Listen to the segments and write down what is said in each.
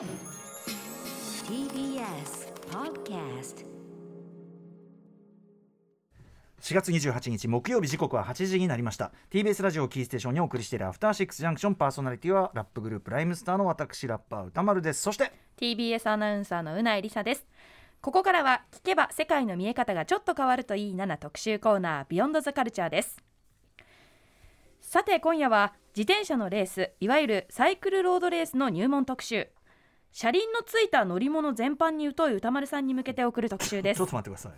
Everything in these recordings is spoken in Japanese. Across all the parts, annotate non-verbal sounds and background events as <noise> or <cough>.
TBS Podcast 4月28日木曜日時刻は8時になりました。TBS ラジオキーステーションにお送りしているアフターシックスジャンクションパーソナリティはラップグループライムスターの私ラッパー歌丸です。そして TBS アナウンサーのうないりさです。ここからは聞けば世界の見え方がちょっと変わるといいなな特集コーナービヨンドザカルチャーです。さて今夜は自転車のレースいわゆるサイクルロードレースの入門特集車輪のついた乗り物全般に疎い歌丸さんに向けて送る特集です。ちょっと待ってください。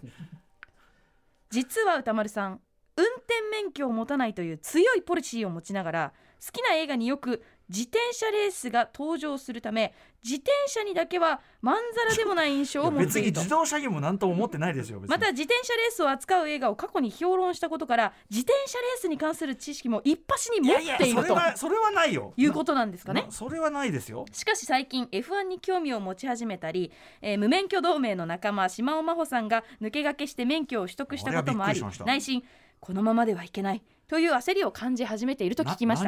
実は歌丸さん運転免許を持たないという強いポリシーを持ちながら好きな映画によく自転車レースが登場するため自転車にだけはまんざらでもない印象を持っていると。自動車にも何とも思ってないですよまた自転車レースを扱う映画を過去に評論したことから自転車レースに関する知識も一発に持っていそるとそれはないよ。いうことなんですかね。なそれはないですよ。しかし最近 F1 に興味を持ち始めたり、えー無免許同盟の仲間島尾真帆さんが抜け駆けして免許を取得したこともあり内心このままではいけないという焦りを感じ始めていると聞きました。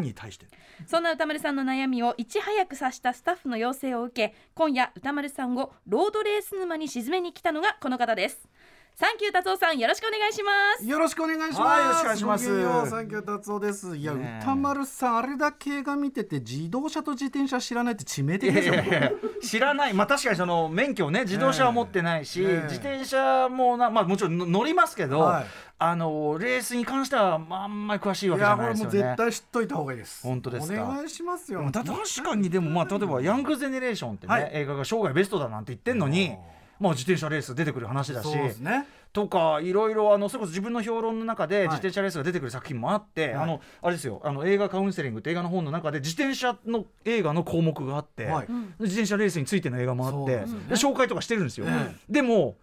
そんな歌丸さんの悩みをいち早く察したスタッフの要請を受け今夜歌丸さんをロードレース沼に沈めに来たのがこの方ですサンキュー達夫さんよろしくお願いしますよろしくお願いします。はいよろしくお願いしますサンキュー達夫です。いや、歌丸さん、あれだけ映画見てて、自動車と自転車知らないって致命的いやですよ。いやいや知らないまあ確かにその免許をね自動車は持ってないし、ええ自転車もなまあもちろんの乗りますけど、はいあのレースに関してはまああんまり詳しいわいけじゃや、これもうないですよね絶対知っといた方がいいです。本当ですか？お願いしますよ。だ確かにでもまあ例えば「ヤングゼネレーション」ってね、はい映画が生涯ベストだなんて言ってんのにうんまあ自転車レース出てくる話だしね。とかいろいろあのそれこそ自分の評論の中でい。自転車レースが出てくる作品もあって、はい。あのあれですよあの映画カウンセリングって映画の本の中で自転車の映画の項目があって、はい。自転車レースについての映画もあって、ね。で紹介とかしてるんですよ、えでも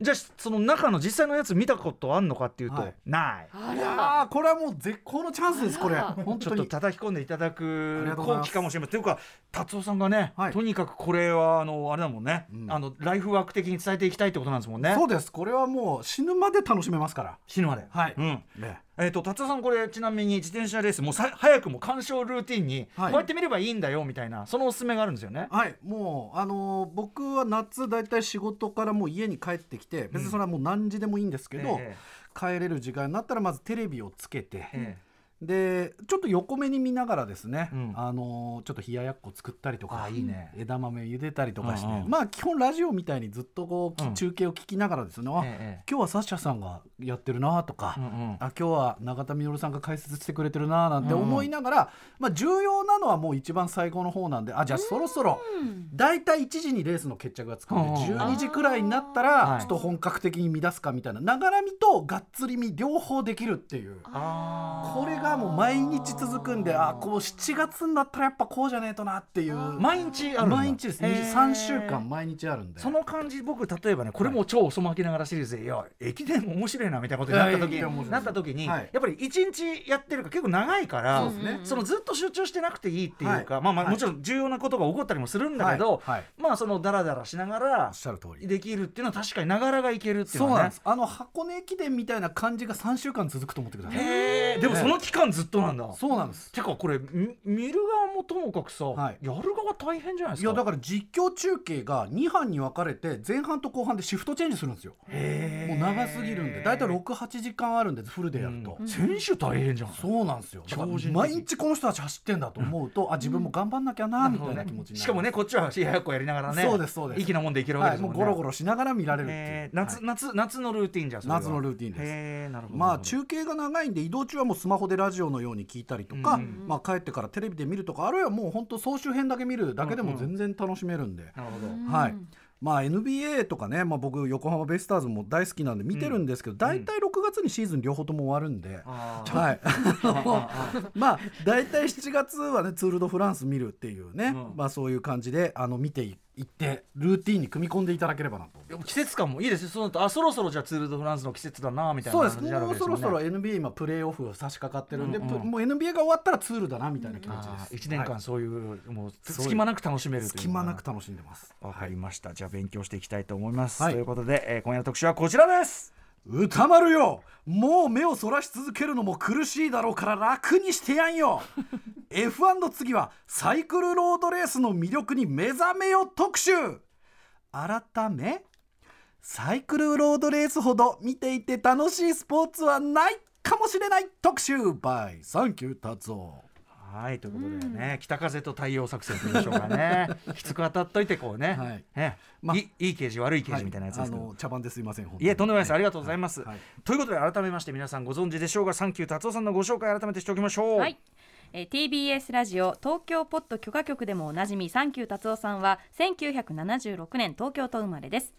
じゃあその中の実際のやつ見たことあんのかっていうと、はい。ない。あいやーこれはもう絶好のチャンスです、これ。本ちょっと当に。叩き込んでいただあくりがとうございます。後期かもしれません。というか達夫さんがね、はい。とにかくこれはあのあれだもんね、うん。あのライフワーク的に伝えていきたいってことなんですもんね。そうです。これはもう死ぬまで楽しめますから。死ぬまで。はい。うん。ねえー、と達夫さんこれちなみに自転車レースもうさ早くも鑑賞ルーティンに、はい。こうやって見ればいいんだよみたいなそのおすすめがあるんですよね。はい、もうあのー僕は夏だいたい仕事からもう家に帰ってきて別にそれはもう何時でもいいんですけど、え。帰れる時間になったらまずテレビをつけて、ええでちょっと横目に見ながらですね、うん。あのーちょっと冷ややっこ作ったりとかあいいね。枝豆茹でたりとかして、うんうん。まあ基本ラジオみたいにずっとこう、きうん。中継を聞きながらですね、あええ。今日はサッシャさんがやってるなとか、うんうん。あ今日は永田稔さんが解説してくれてるななんて思いながら、まあ、重要なのはもう一番最後の方なんであじゃあそろそろ大体1時にレースの決着がつくんでうん12時くらいになったはい。らちょっと本格的に乱すかみたいなながら見とがっつり見両方できるっていう。あこれがもう毎日続くんであこう7月になったらやっぱこうじゃねえとなっていう。ー毎日あるんだ。毎日です。へー。3週間毎日あるんで。その感じ僕例えばねこれも超遅まきながらシリーズで、い、や駅伝面白いなみたいなことになった時い。やいや面白いなった時に、はい。やっぱり一日やってるから結構長いからそうですね。そのずっと集中してなくていいっていうか、はい。まあまあはい。もちろん重要なことが起こったりもするんだけど、はい。はい。まあそのダラダラしながらおっしゃる通り。できるっていうのは確かにながらがいけるっていうそうのはね。なんです。あの箱根駅伝みたいな感じが3週間続くと思ってください。へえでもその期間ずっとなんだ、そうなんです。てかこれみ見る側もともかくさ、はい。やる側大変じゃないですか。いやだから実況中継が2班に分かれて前半と後半でシフトチェンジするんですよ。もう長すぎるんで。大体68時間あるんでフルでやると、うん。選手大変じゃん。そうなんですよ。毎日この人たち走ってんだと思うと、あ自分も頑張んなきゃなみたいな気持ちになる。しかもねこっちは冷ややっこやりながらねそうですそうです。息なもんでいけるわけはい、もですもね、うんゴロゴロしながら見られるっていう、えー。夏、はい。夏夏のルーティンじゃん夏のルーティンです。へーなるほどまあ中継が長いんで移動中はもうスマホでラジオのように聞いたりとか、うん。まあ、帰ってからテレビで見るとかあるいはもう本当総集編だけ見るだけでも全然楽しめるんで、はい。まあ、NBA とかね、まあ、僕横浜ベイスターズも大好きなんで見てるんですけど、大体6月にシーズン両方とも終わるんで、はい、<laughs> まあ大体7月はねツール・ド・フランス見るっていうね、うん。まあ、そういう感じであの見ていってルーティンに組み込んでいただければなと。季節感もいいですよ。その後あそろそろじゃあツール・ド・フランスの季節だなみたいなそうです。感じになるわもうそろそろ NBA 今プレーオフ差し掛かってるんで、うんうん。プもう NBA が終わったらツールだなみたいな気持ちあです。1年間はいそういう、もうそう隙間なく楽しめる隙間なく楽しんでます。わかりました。じゃあ勉強していきたいと思います、はい。ということで、えー今夜の特集はこちらです。歌丸よ。もう目をそらし続けるのも苦しいだろうから楽にしてやんよ F1 の次はサイクルロードレースの魅力に目覚めよ特集。改めサイクルロードレースほど見ていて楽しいスポーツはないかもしれない特集 by サンキュー達夫。はいということでね、北風と太陽作戦というんでしょうかね <laughs> きつく当たっといてこうね、はい。ね。まあいいい刑事悪い刑事みたいなやつですけど、あの茶番ですいませんいえとんでもないです、はありがとうございます、はい。ということで改めまして皆さんご存知でしょうがサンキュー達夫さんのご紹介改めてしておきましょう。はい、えー TBS ラジオ東京ポッド許可局でもおなじみサンキュー達夫さんは1976年東京都生まれです。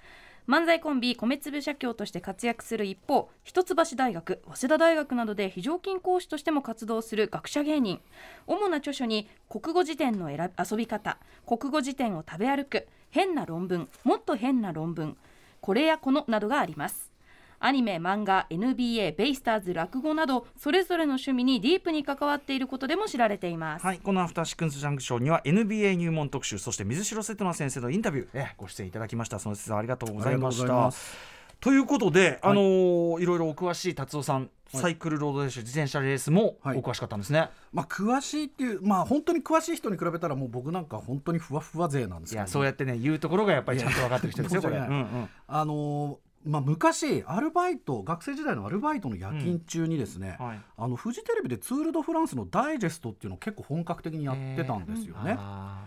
漫才コンビ米粒社協として活躍する一方一橋大学早稲田大学などで非常勤講師としても活動する学者芸人。主な著書に国語辞典の選び遊び方国語辞典を食べ歩く変な論文もっと変な論文これやこのなどがあります。アニメ漫画 NBA ベイスターズ落語などそれぞれの趣味にディープに関わっていることでも知られています、はい、このアフターシックスジャンクションには NBA 入門特集そして水城瀬戸奈先生のインタビュー、えご出演いただきました。その説はありがとうございましありがとうございたということで、あのーいろいろお詳しい達夫さん、はい。サイクルロードレース自転車レースもおはい。詳しかったんですね、まあ詳しいっていうまあ本当に詳しい人に比べたらもう僕なんか本当にふわふわ勢なんですけどいやそうやってね言うところがやっぱりちゃんと分かってる人ですよ <laughs> これ、い。やうんうん。あのーまあ、昔アルバイト学生時代のアルバイトの夜勤中にですね、はい。あのフジテレビでツール・ド・フランスのダイジェストっていうのを結構本格的にやってたんですよね。あ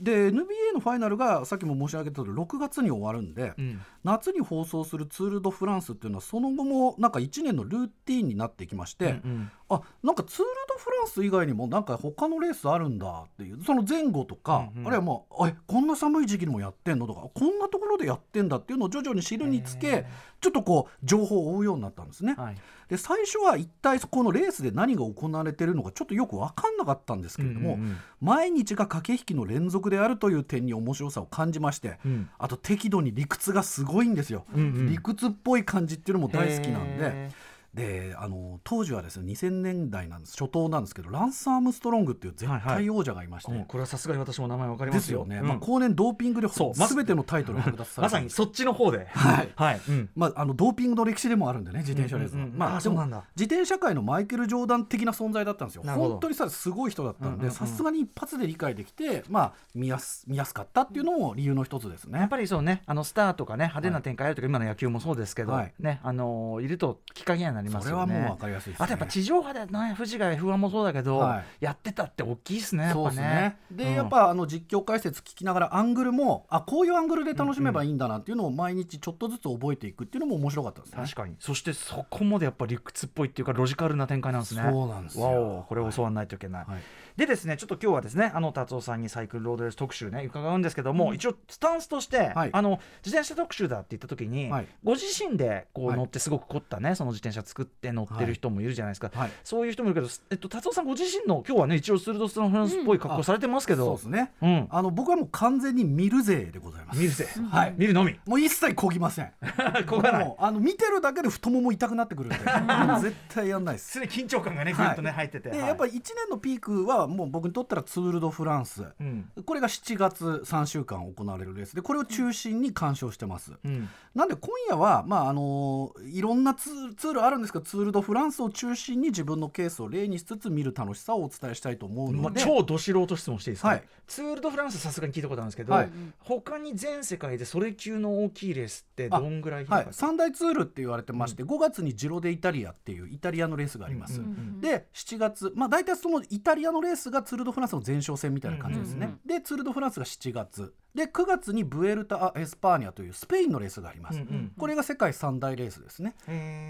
で NBA のファイナルがさっきも申し上げた通り6月に終わるんで、ーうん。夏に放送するツール・ド・フランスっていうのはその後もなんか1年のルーティンになってきまして、うんうんあなんかツール・ド・フランス以外にもなんか他のレースあるんだっていうその前後とか、うんうんあるいはもうえこんな寒い時期にもやってんのとかこんなところでやってんだっていうのを徐々に知るにつけ、ちょっとこう情報を追うようになったんですね。はい。で最初は一体このレースで何が行われてるのかちょっとよく分かんなかったんですけれども、うんうんうん。毎日が駆け引きの連続であるという点に面白さを感じまして、うん。あと適度に理屈がすごいんですよ、うんうん。理屈っぽい感じっていうのも大好きなんでへであの当時はですね2000年代なんです。初頭なんですけどランス・アームストロングっていう絶対王者がいまして、うんこれはさすがに私も名前わかりでますすよよね、うん。まあ、後年ドーピングでそうま全てのタイトルを剥奪されたまさにそっちの方で。はい。はい、うん。まあ、あのドーピングの歴史でもあるんでね自転車レースは、うん。うんうんまあ、そうなんだ。自転車界のマイケル・ジョーダン的な存在だったんですよ。本当にさすごい人だったんでさすがに一発で理解できて、まあ、見やす見やすかったっていうのも理由の一つですね。やっぱりそうねあのスターとかね派手な展開あるとか、今の野球もそうですけど、はい。ねあのーいるときっかけにはなりますよね。それはもう分かりやすいです、ね、あとやっぱ地上波でね富士が F1 もそうだけど、はい。やってたって大きいですねやっそうぱねですね。で、うん。やっぱあの実況解説聞きながらアングルもあこういうアングルで楽しめばいいんだなっていうのを毎日ちょっとずつ覚えていくっていうのも面白かったですね。確かに。そしてそこまでやっぱ理屈っぽいっていうかロジカルな展開なんですね。そうなんですよわおこれを教わらない。といけない、はいでですねちょっと今日はですねあの達夫さんにサイクルロードレース特集ね伺うんですけども、一応スタンスとして、はい。あの自転車特集だって言った時に、はい。ご自身でこうはい。乗ってすごく凝ったねその自転車作って乗ってる人もいるじゃないですか、はい。そういう人もいるけど、えっと、達夫さんご自身の今日はね一応スルドスタンフランスっぽい格好されてますけど、そうですね。うん。あの僕はもう完全に見る勢でございます。見るぜ、はい。見るのみ。もう一切こぎません。<laughs> こがない。もうあの見てるだけで太もも痛くなってくるんで。<laughs> 絶対やんないです。常に緊張感がねぐっとね、入ってて、はいでやっぱり1年のピークはもう僕にとったらツール・ド・フランス、うん。これが7月3週間行われるレースでこれを中心に鑑賞してます。うん。なんで今夜は、まああのいろんなツーツールあるんですけどツール・ド・フランスを中心に自分のケースを例にしつつ見る楽しさをお伝えしたいと思うまあ、ので、超ど素人質問していいですか、はい。ツール・ド・フランスさすがに聞いたことあるんですけど、はい。他に全世界でそれ級の大きいレースってどんぐらいはい。広、三大ツールって言われてまして、5月にジロ・デ・イタリアっていうイタリアのレースがあります。うんうんで7月まあ大体そのイタリアのレースがツール・ド・フランスの前哨戦みたいな感じですね。うんうんでツール・ド・フランスが7月。で9月にブエルタ・エスパーニャというスペインのレースがあります。うんうんこれが世界三大レースですね。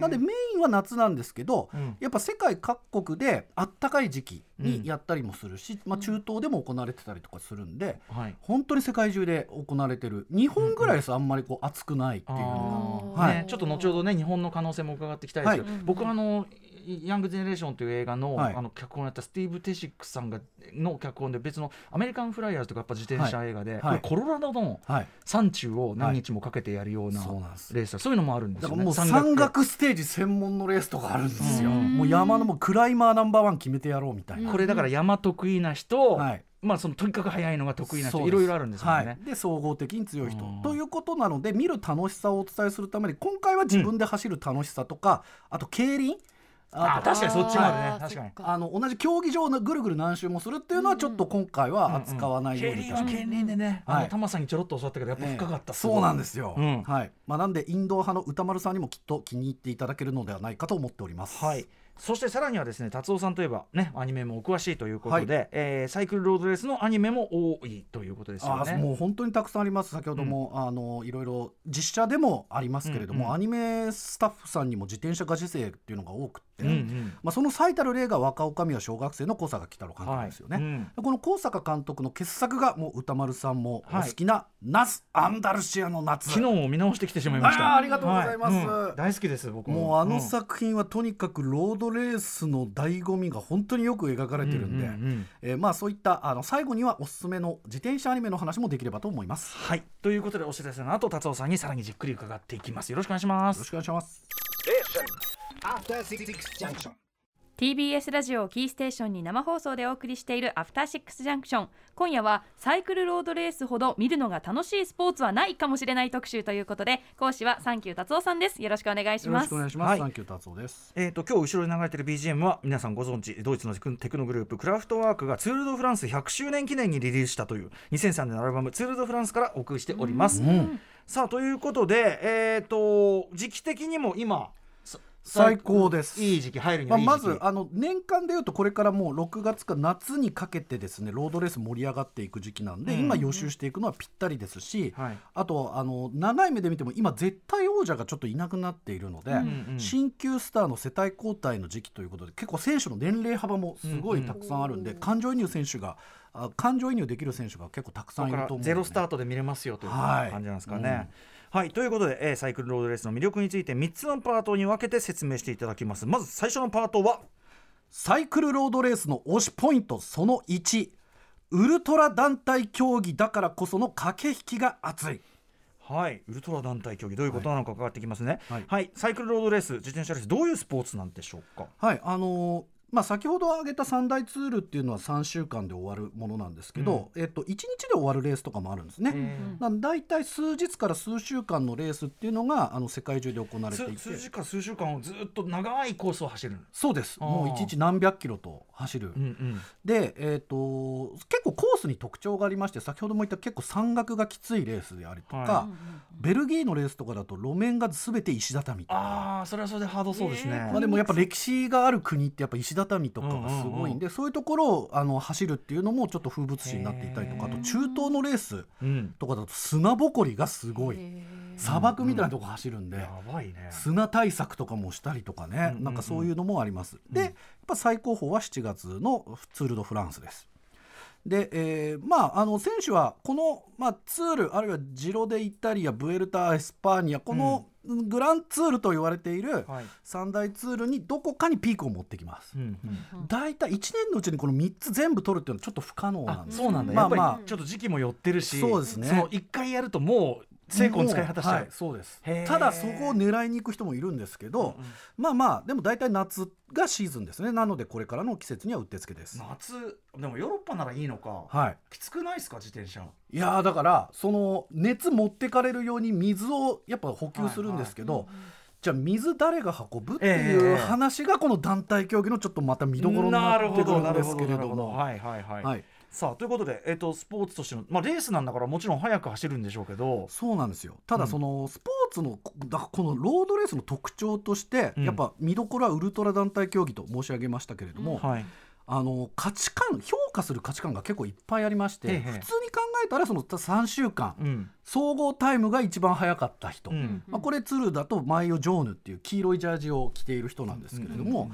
なんでメインは夏なんですけど、うん。やっぱ世界各国であったかい時期にやったりもするし、まあ、中東でも行われてたりとかするんで、はい。本当に世界中で行われてる。日本ぐらいです、あんまりこう暑くないっていうのが、はい。ね、ちょっと後ほどね日本の可能性も伺っていきたいですけど、はい。僕はあのヤング・ジェネレーションという映画の,、あの脚本をやったスティーブ・テシックさんがの脚本で別のアメリカン・フライヤーズとかやっぱ自転車映画で、コロラドの、山中を何日もかけてやるようなレース、そういうのもあるんですよね山岳ステージ専門のレースとかあるんですよ、もう山のもクライマーナンバーワン決めてやろうみたいな、これだから山得意な人、まあそのとにかく速いのが得意な人いろいろあるんですよね。はい、で総合的に強い人ということなので見る楽しさをお伝えするために今回は自分で走る楽しさとか、あと競輪あ確かにそっちもあるね。確かに。の同じ競技場のぐるぐる何周もするっていうのはちょっと今回は扱わないよう競にいたします輪は競輪でね、はい。あのタマさんにちょろっと教わったけどやっぱ深かった、そうなんですよ、うん。はい。まあ、なんでインド派の歌丸さんにもきっと気に入っていただけるのではないかと思っております。はい。そしてさらにはですね達夫さんといえばねアニメもお詳しいということで、えーサイクルロードレースのアニメも多いということですよあねもう本当にたくさんあります。先ほども、あのいろいろ実写でもありますけれども、うんうんアニメスタッフさんにも自転車ガチ勢っていうのが多くって、うんうん。まあ、その最たる例が若女将は小学生の小坂喜太郎監督ですよね、はい。うん。この高坂監督の傑作がもう歌丸さんもおはい好きな「ナス・アンダルシアの夏」昨日も見直してきてしまいました。ありがとうございます。はうん。大好きです僕も。うあのん。作品はとにかくロードレースの醍醐味が本当によく描かれてるんで、うんうんうんえーまあそういったあの最後にはおすすめの自転車アニメの話もできればと思います。はい。ということでお知らせの後達夫さんにさらにじっくり伺っていきます。よろしくお願いします。よろしくお願いします。After Six Junction. TBS ラジオをキーステーションに生放送でお送りしているアフターシックスジャンクション今夜はサイクルロードレースほど見るのが楽しいスポーツはないかもしれない特集ということで講師はサンキュー達夫さんですよろしくお願いしよろますしくお願いします。はいサンキュー達夫です。えー、と今日後ろに流れてる BGM は皆さんご存知ドイツのテクノグループクラフトワークがツール・ド・フランス100周年記念にリリースしたという2003年のアルバム「ツール・ド・フランス」からお送りしております。うんさあということで、えー、と時期的にも今さ最高です。いい時期入るにまあ、はいい時期、まずあの年間でいうとこれからもう6月か夏にかけてですねロードレース盛り上がっていく時期なんで、うん今予習していくのはぴったりですし、はい。あとあの長い目で見ても今絶対王者がちょっといなくなっているので、うんうん新旧スターの世帯交代の時期ということで結構選手の年齢幅もすごいたくさんあるんで、感情移入選手があ感情移入できる選手が結構たくさんいると思うので。ゼロスタートで見れますよというはい。感じなんですかね。はい、ということで、えーサイクルロードレースの魅力について3つのパートに分けて説明していただきます。まず最初のパートはサイクルロードレースの推しポイントその1ウルトラ団体競技だからこその駆け引きが熱い。はい、ウルトラ団体競技。どういうことなのか伺ってきますね。ははいい、サイクルロードレース、自転車レース、どういうスポーツなんでしょうか？はいあのーまあ、先ほど挙げた三大ツールっていうのは3週間で終わるものなんですけど、えっと、1日で終わるレースとかもあるんですね。なんで大体数日から数週間のレースっていうのがあの世界中で行われていて数数時間、数週間をずっと長いコースを走る。そうですもう1日何百キロと走る、うんうん。で、えー、と結構コースに特徴がありまして先ほども言った結構山岳がきついレースでありとか、はベルギーのレースとかだと路面が全て石畳。ああ、それはそれでハードそうですね。まあ、でもやっぱ歴史がある国ってやっぱ石畳とかがすごいんで、そういうところをあの走るっていうのもちょっと風物詩になっていたりとかあと中東のレースうん。とかだと砂ぼこりがすごい砂漠みたいなとこ走るんで、やばいね。砂対策とかもしたりとかね、うんうんうんなんかそういうのもあります。でやっぱ最高峰は7月のツール・ド・フランスです。で、えーまああの選手はこの、まあ、ツールあるいはジロデイタリアブエルタ・エスパーニャこのグランツールと言われているはい。三大ツールにどこかにピークを持ってきますう。んうん。大体1年のうちにこの3つ全部取るっていうのはちょっと不可能なあん、ですそうなんだ。まあまりちょっと時期も寄ってるし、そうですねその一回やるともう精根使い果たし。そうです。ただそこを狙いに行く人もいるんですけど、まあまあでも大体夏がシーズンですね。なのでこれからの季節にはうってつけです。夏、でもヨーロッパならいいのか。はい。きつくないですか、自転車。いやーだからその熱持ってかれるように水をやっぱ補給するんですけど、じゃあ水誰が運ぶっていうええ。話がこの団体競技のちょっとまた見どころになってくるんですけれどもはいはいはい、はいさあということで、えっとスポーツとしての、まあ、レースなんだからもちろん速く走るんでしょうけど。そうなんですよ。ただそのスポーツのだこのロードレースの特徴として、うん。やっぱ見どころはウルトラ団体競技と申し上げましたけれども、はい。あの価値観評価する価値観が結構いっぱいありまして、ええ。普通に考えたらその3週間、うん総合タイムが一番速かった人、うん。まあ、これツルだとマイオ・ジョーヌっていう黄色いジャージを着ている人なんですけれども、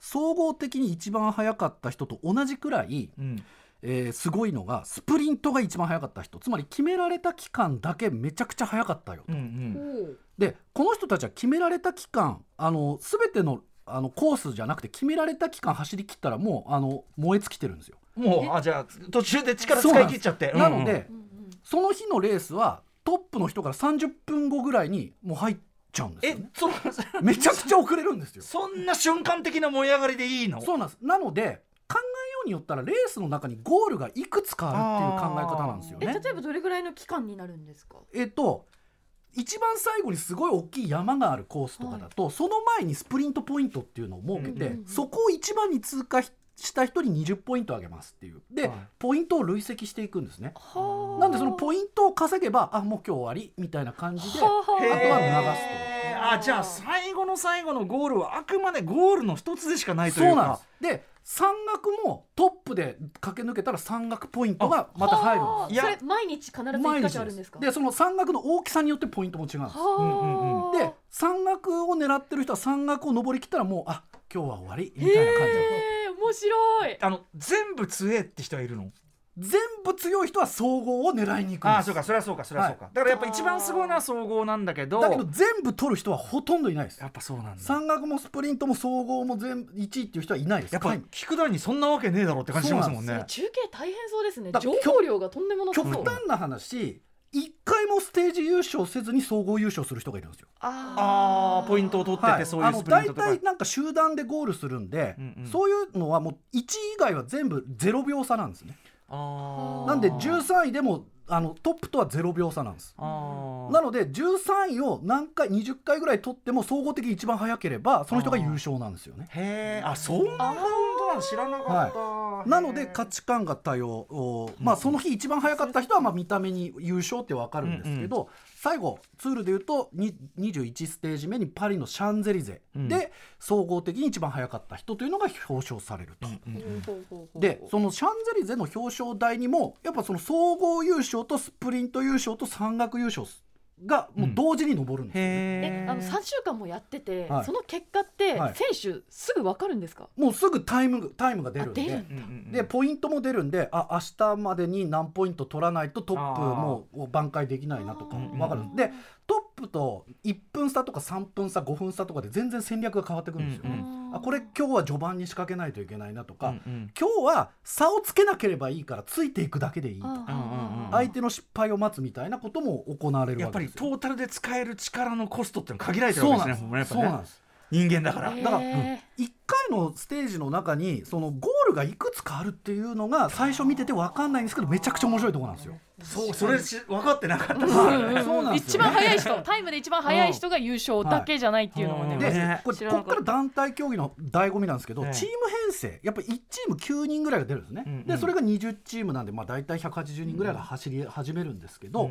総合的に一番速かった人と同じくらい、うんえーすごいのがスプリントが一番速かった人つまり決められた期間だけめちゃくちゃ速かったよと。うんうんでこの人たちは決められた期間あの全てのあのコースじゃなくて決められた期間走り切ったらもうあの燃え尽きてるんですよ。もうあじゃあ途中で力使い切っちゃってなので、その日のレースはトップの人から30分後ぐらいにもう入っちゃうんですよね。えそめちゃくちゃ遅れるんですよ。<laughs> そんな瞬間的な燃え上がりでいいの？そうなんです。なので考えによったらレースの中にゴールがいくつかあるっていう考え方なんですよね。え例えばどれぐらいの期間になるんですか？えっと一番最後にすごい大きい山があるコースとかだと、その前にスプリントポイントっていうのを設けて、うんうんうんそこを一番に通過した人に20ポイントあげますっていうで、はい。ポイントを累積していくんですね。はあ。なんでそのポイントを稼げばあもう今日終わりみたいな感じであはあとは流すと。あじゃあ最後の最後のゴールはあくまでゴールの一つでしかないというか。そうなんです。で山岳もトップで駆け抜けたら山岳ポイントがまた入るんはあ。ですいやそれ毎日必ず一毎日箇所あるんですか？でその山岳の大きさによってポイントも違うんです。はあ。で山岳を狙ってる人は山岳を登りきったらもうあ今日は終わりみたいな感じ。でへえ面白い。あの全部強えって人はいるの？全部強い人は総合を狙いに行くんです。ああそうかそれはそうかそれはそうか、だからやっぱ一番すごいのは総合なんだけどだけど全部取る人はほとんどいないです。やっぱそうなんだ。山岳もスプリントも総合も全部1位っていう人はいないです。やっぱはい。菊田にそんなわけねえだろうって感じしますもんね。中継大変そうですね。だ情報量がとんでもなさそう。極端な話一回もステージ優勝せずに総合優勝する人がいるんですよ。ああポイントを取ってて、はい、そういうあの大スプリントとか。体なんか集団でゴールするんで、うんうん。そういうのはもう1位以外は全部0秒差なんですね。なんで13位でもあのトップとは0秒差なんです。なので13位を何回20回ぐらい取っても総合的に一番早ければその人が優勝なんですよね。へえあそんななの知らなかった、なので価値観が多様、おまあ、その日一番早かった人はまあ見た目に優勝って分かるんですけど、最後ツールでいうとに21ステージ目にパリのシャンゼリゼ。で総合的に一番早かった人というのが表彰されると。でそのシャンゼリゼの表彰台にもやっぱその総合優勝とスプリント優勝と山岳優勝がもう同時に上るんですよね、へえあの3週間もやってて、はい。その結果ってはい。選手すぐ分かるんですか、もうすぐタイムタイムが出るんで。あ出るんうんうんうんでポイントも出るんであ明日までに何ポイント取らないとトップもう挽回できないなとかあー。分かるんでトップと1分差とか3分差5分差とかで全然戦略が変わってくるんですよ。ね。うん。あこれ今日は序盤に仕掛けないといけないなとか、うんうん。今日は差をつけなければいいからついていくだけでいいとか。相手の失敗を待つみたいなことも行われるやっぱりわけですよ。トータルで使える力のコストって限られてるわけですね。そうなんです人間だから、だから、1回のステージの中にそのゴールがいくつかあるっていうのが最初見てて分かんないんですけどめちゃくちゃ面白いところなんですよ。そうそれし分かってなかった。一番早い人タイムで一番早い人が優勝だけじゃないっていうのもね、うん。で、ねこれここから団体競技の醍醐味なんですけど、ええチーム編成やっぱり1チーム9人ぐらいが出るんですね、でそれが20チームなんで、まあ、大体180人ぐらいが走り始めるんですけど、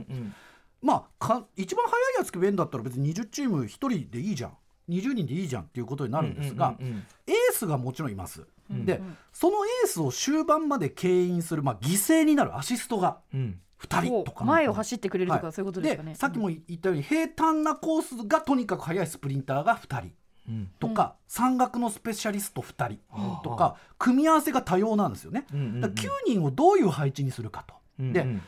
まあか一番速いやつ決めるんだったら別に20チーム1人でいいじゃん20人でいいじゃんっていうことになるんですが、うんうんうんエースがもちろんいます、んでそのエースを終盤まで牽引する、まあ、犠牲になるアシストがうん。2人とか。前を走ってくれるとか、はい。そういうことですかね。さっきも言ったように平坦なコースがとにかく速いスプリンターが2人うん。とか、山岳のスペシャリスト2人とか、組み合わせが多様なんですよね。うんうんうん。だから9人をどういう配置にするかと。でうんうん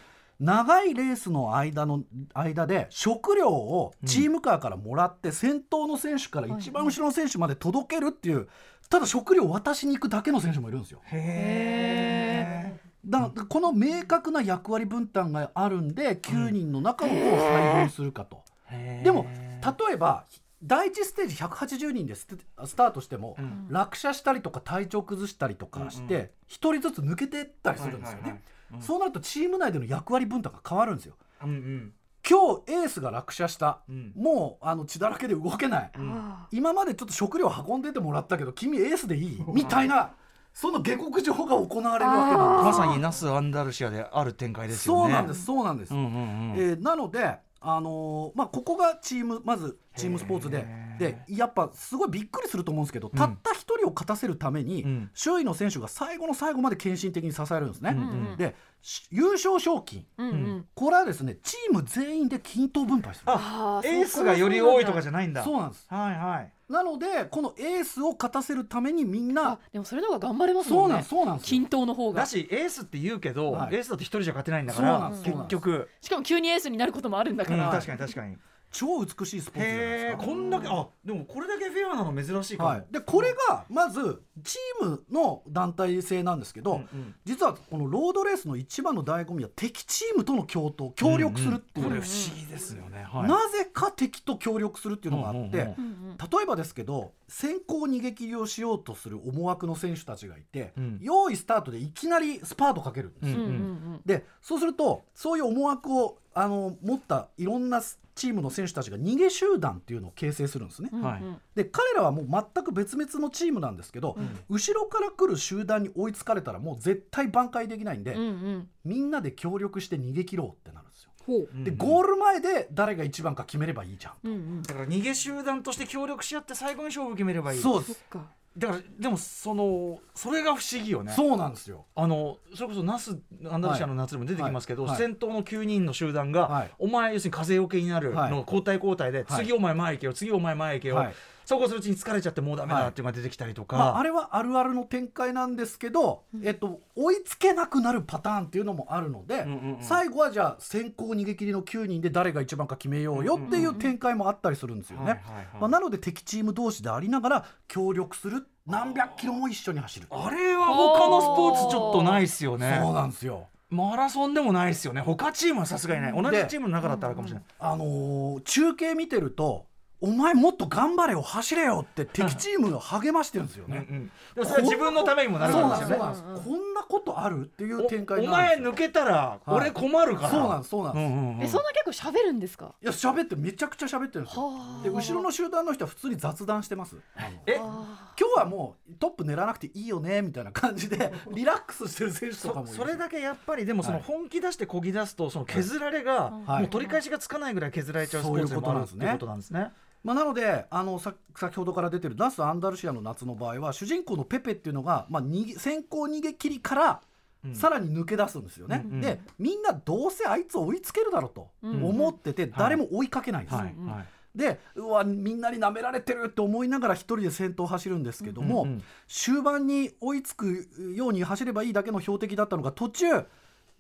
長いレースの間の間で食料をチームカーからもらって、先頭の選手から一番後ろの選手まで届けるっていうただ食料を渡しに行くだけの選手もいるんですよ。へだからこの明確な役割分担があるんで9人の中をどう配分するかと。えでも例えば第一ステージ180人でスタートしても、ん。落車したりとか体調崩したりとかして一、人ずつ抜けてったりするんですよね、はいはいはいうん。そうなるとチーム内での役割分担が変わるんですよ。うんうん。今日エースが落車した、うん。もうあの血だらけで動けない、あ今までちょっと食料運んでてもらったけど君エースでいい？みたいなその下克上が行われるわけなんですまさにナスアンダルシアである展開ですよね。そうなんですそうなんです、うんうんうん。えーなので、あのーまあ、ここがチームまずチームスポーツででやっぱすごいびっくりすると思うんですけど、たった一人を勝たせるために、うん。周囲の選手が最後の最後まで献身的に支えるんですね。うんうん。でし優勝賞金。うんうん。これはですねチーム全員で均等分配する。ああーエースがより多いとかじゃないんだ。そうなんです。はいはいなのでこのエースを勝たせるためにみんなあでもそれの方が頑張れますそうなんもんねそうなんですよ。均等の方が。だしエースって言うけど、はい。エースだって一人じゃ勝てないんだから結局、しかも急にエースになることもあるんだから、うん確かに確かに超美しいスポーツじゃないへですか。えこんだけあでもこれだけフェアなの珍しいかも、はい、でこれがまずチームの団体制なんですけど、うんうん。実はこのロードレースの一番の醍醐味は敵チームとの共闘協力するっていう、これ不思議ですよね、はい、なぜか敵と協力するっていうのがあって、うんうんうん。うんうん。例えばですけど先行逃げ切りをしようとする思惑の選手たちがいて、うん。用意スタートでいきなりスパートかけるんです、うんうんうんうん。でそうするとそういう思惑をあの持ったいろんなチームの選手たちが逃げ集団っていうのを形成するんですね。はい。で彼らはもう全く別々のチームなんですけど、後ろから来る集団に追いつかれたらもう絶対挽回できないんで、うんうん。みんなで協力して逃げ切ろうってなるんですよ。ほう。でゴール前で誰が一番か決めればいいじゃん。うんうん。だから逃げ集団として協力し合って最後に勝負決めればいい。そうです。そっかだからでもそのそれが不思議よね。そうなんですよ。あのそれこそナスアンダルシアの夏でも出てきますけど、はい。はい。先頭の9人の集団が、はい。お前要するに風よけになるはい。の交代交代で、はい。次お前前行けよ次お前前行けよ、はいそうこうするうちに疲れちゃってもうダメだっていうのが出てきたりとか、まあ、あれはあるあるの展開なんですけど、えっと、追いつけなくなるパターンっていうのもあるので、うんうんうん。最後はじゃあ先行逃げ切りの9人で誰が一番か決めようよっていう展開もあったりするんですよね。はいはいはいまあ、なので敵チーム同士でありながら協力する何百キロも一緒に走る。あれは他のスポーツちょっとないっすよね。そうなんですよ。マラソンでもないっすよね。他チームはさすがにない。同じでチームの中だったらあるかもしれない、あのー中継見てるとお前もっと頑張れよ走れよって敵チームを励ましてるんですよね。うんうん。でもそれは自分のためにもなるんですそうなんです。こんなことあるっていう展開おおなんですよ。前抜けたら俺困るから、そうなんですそうなんです、うんうんうん。えそんな結構喋るんですか？いや喋ってめちゃくちゃ喋ってるんですよ。はあ。で後ろの集団の人は普通に雑談してます。えあ。今日はもうトップ狙わなくていいよねみたいな感じで <laughs> リラックスしてる選手とかもいるそそれだけやっぱりでもそのはい。本気出してこぎ出すとその削られがはい。もう取り返しがつかないぐらい削られちゃうスポーツでもあるっていうことなんですね。まあ、なのであのさ先ほどから出てるダス・アンダルシアの夏の場合は主人公のペペっていうのが、まあ、逃げ先行逃げ切りからうん。さらに抜け出すんですよね、うんうん。でみんなどうせあいつを追いつけるだろうとうん。思ってて誰も追いかけないんですよ、はい。はい。でうわみんなに舐められてるって思いながら一人で先頭を走るんですけども、うんうん終盤に追いつくように走ればいいだけの標的だったのが途中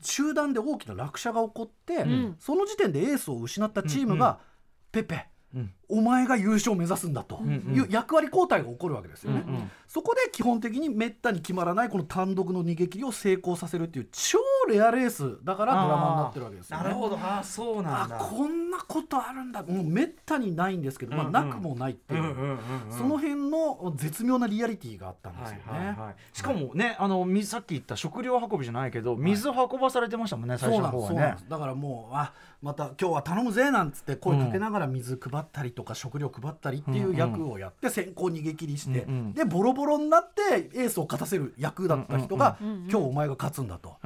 集団で大きな落車が起こって、ん。その時点でエースを失ったチームが、ペペうんお前が優勝を目指すんだと。いう役割交代が起こるわけですよね。うんうん。そこで基本的にめったに決まらないこの単独の逃げ切りを成功させるっていう超レアレースだからドラマになってるわけですよね。なるほど。ああそうなんだ。あこんなことあるんだ。もうめったにないんですけど、まあ、なくもないっていう、その辺の絶妙なリアリティがあったんですよね。はいはいはい、しかもね、あのみさっき言った食料運びじゃないけど水運ばされてましたもんね、最そう初の方はね。だからもうあまた今日は頼むぜなんつって声かけながら水配ったりとか食料配ったりっていう役をやって先行逃げ切りして、でボロボロになってエースを勝たせる役だった人が、今日お前が勝つんだと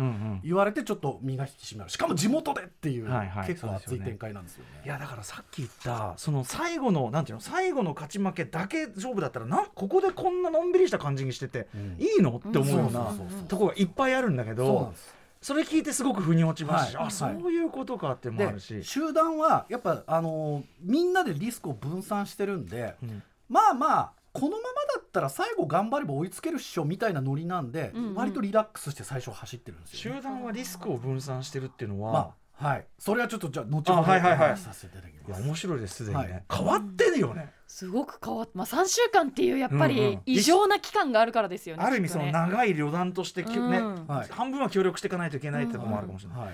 言われてちょっと身が引き締まる。しかも地元でっていう、結構熱い展開なんですよね。いやだからさっき言ったその最後のなんていうの最後の勝ち負けだけ勝負だったらなここでこんなのんびりした感じにしてて、うん。いいの？って思うようなとこがいっぱいあるんだけそうなんどですそれ聞いてすごく腑に落ちますし、はいあそういうことかってもあるしで。集団はやっぱあのーみんなでリスクを分散してるんで、うんまあまあこのままだったら最後頑張れば追いつけるっしょみたいなノリなんで、うんうん割とリラックスして最初走ってるんですよ、ね。集団はリスクを分散してるっていうのは、まあはい。それはちょっとじゃあ後ほどはいはいはい。させていただきます。面白いですすでにね、はい。変わってるよね、すごく変わってまあ3週間っていうやっぱうんうん。り異常な期間があるからですよねある意味その長い旅団としてきうん。はい。半分は協力していかないといけないってところもあるかもしれない。はい。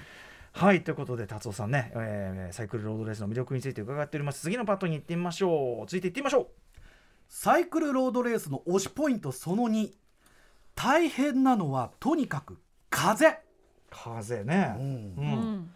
はい。ということで達夫さんね、えーサイクルロードレースの魅力について伺っております。次のパートに行ってみましょう。続いて行ってみましょう。サイクルロードレースの推しポイントその2大変なのはとにかく風、風ね、うん。うん。うん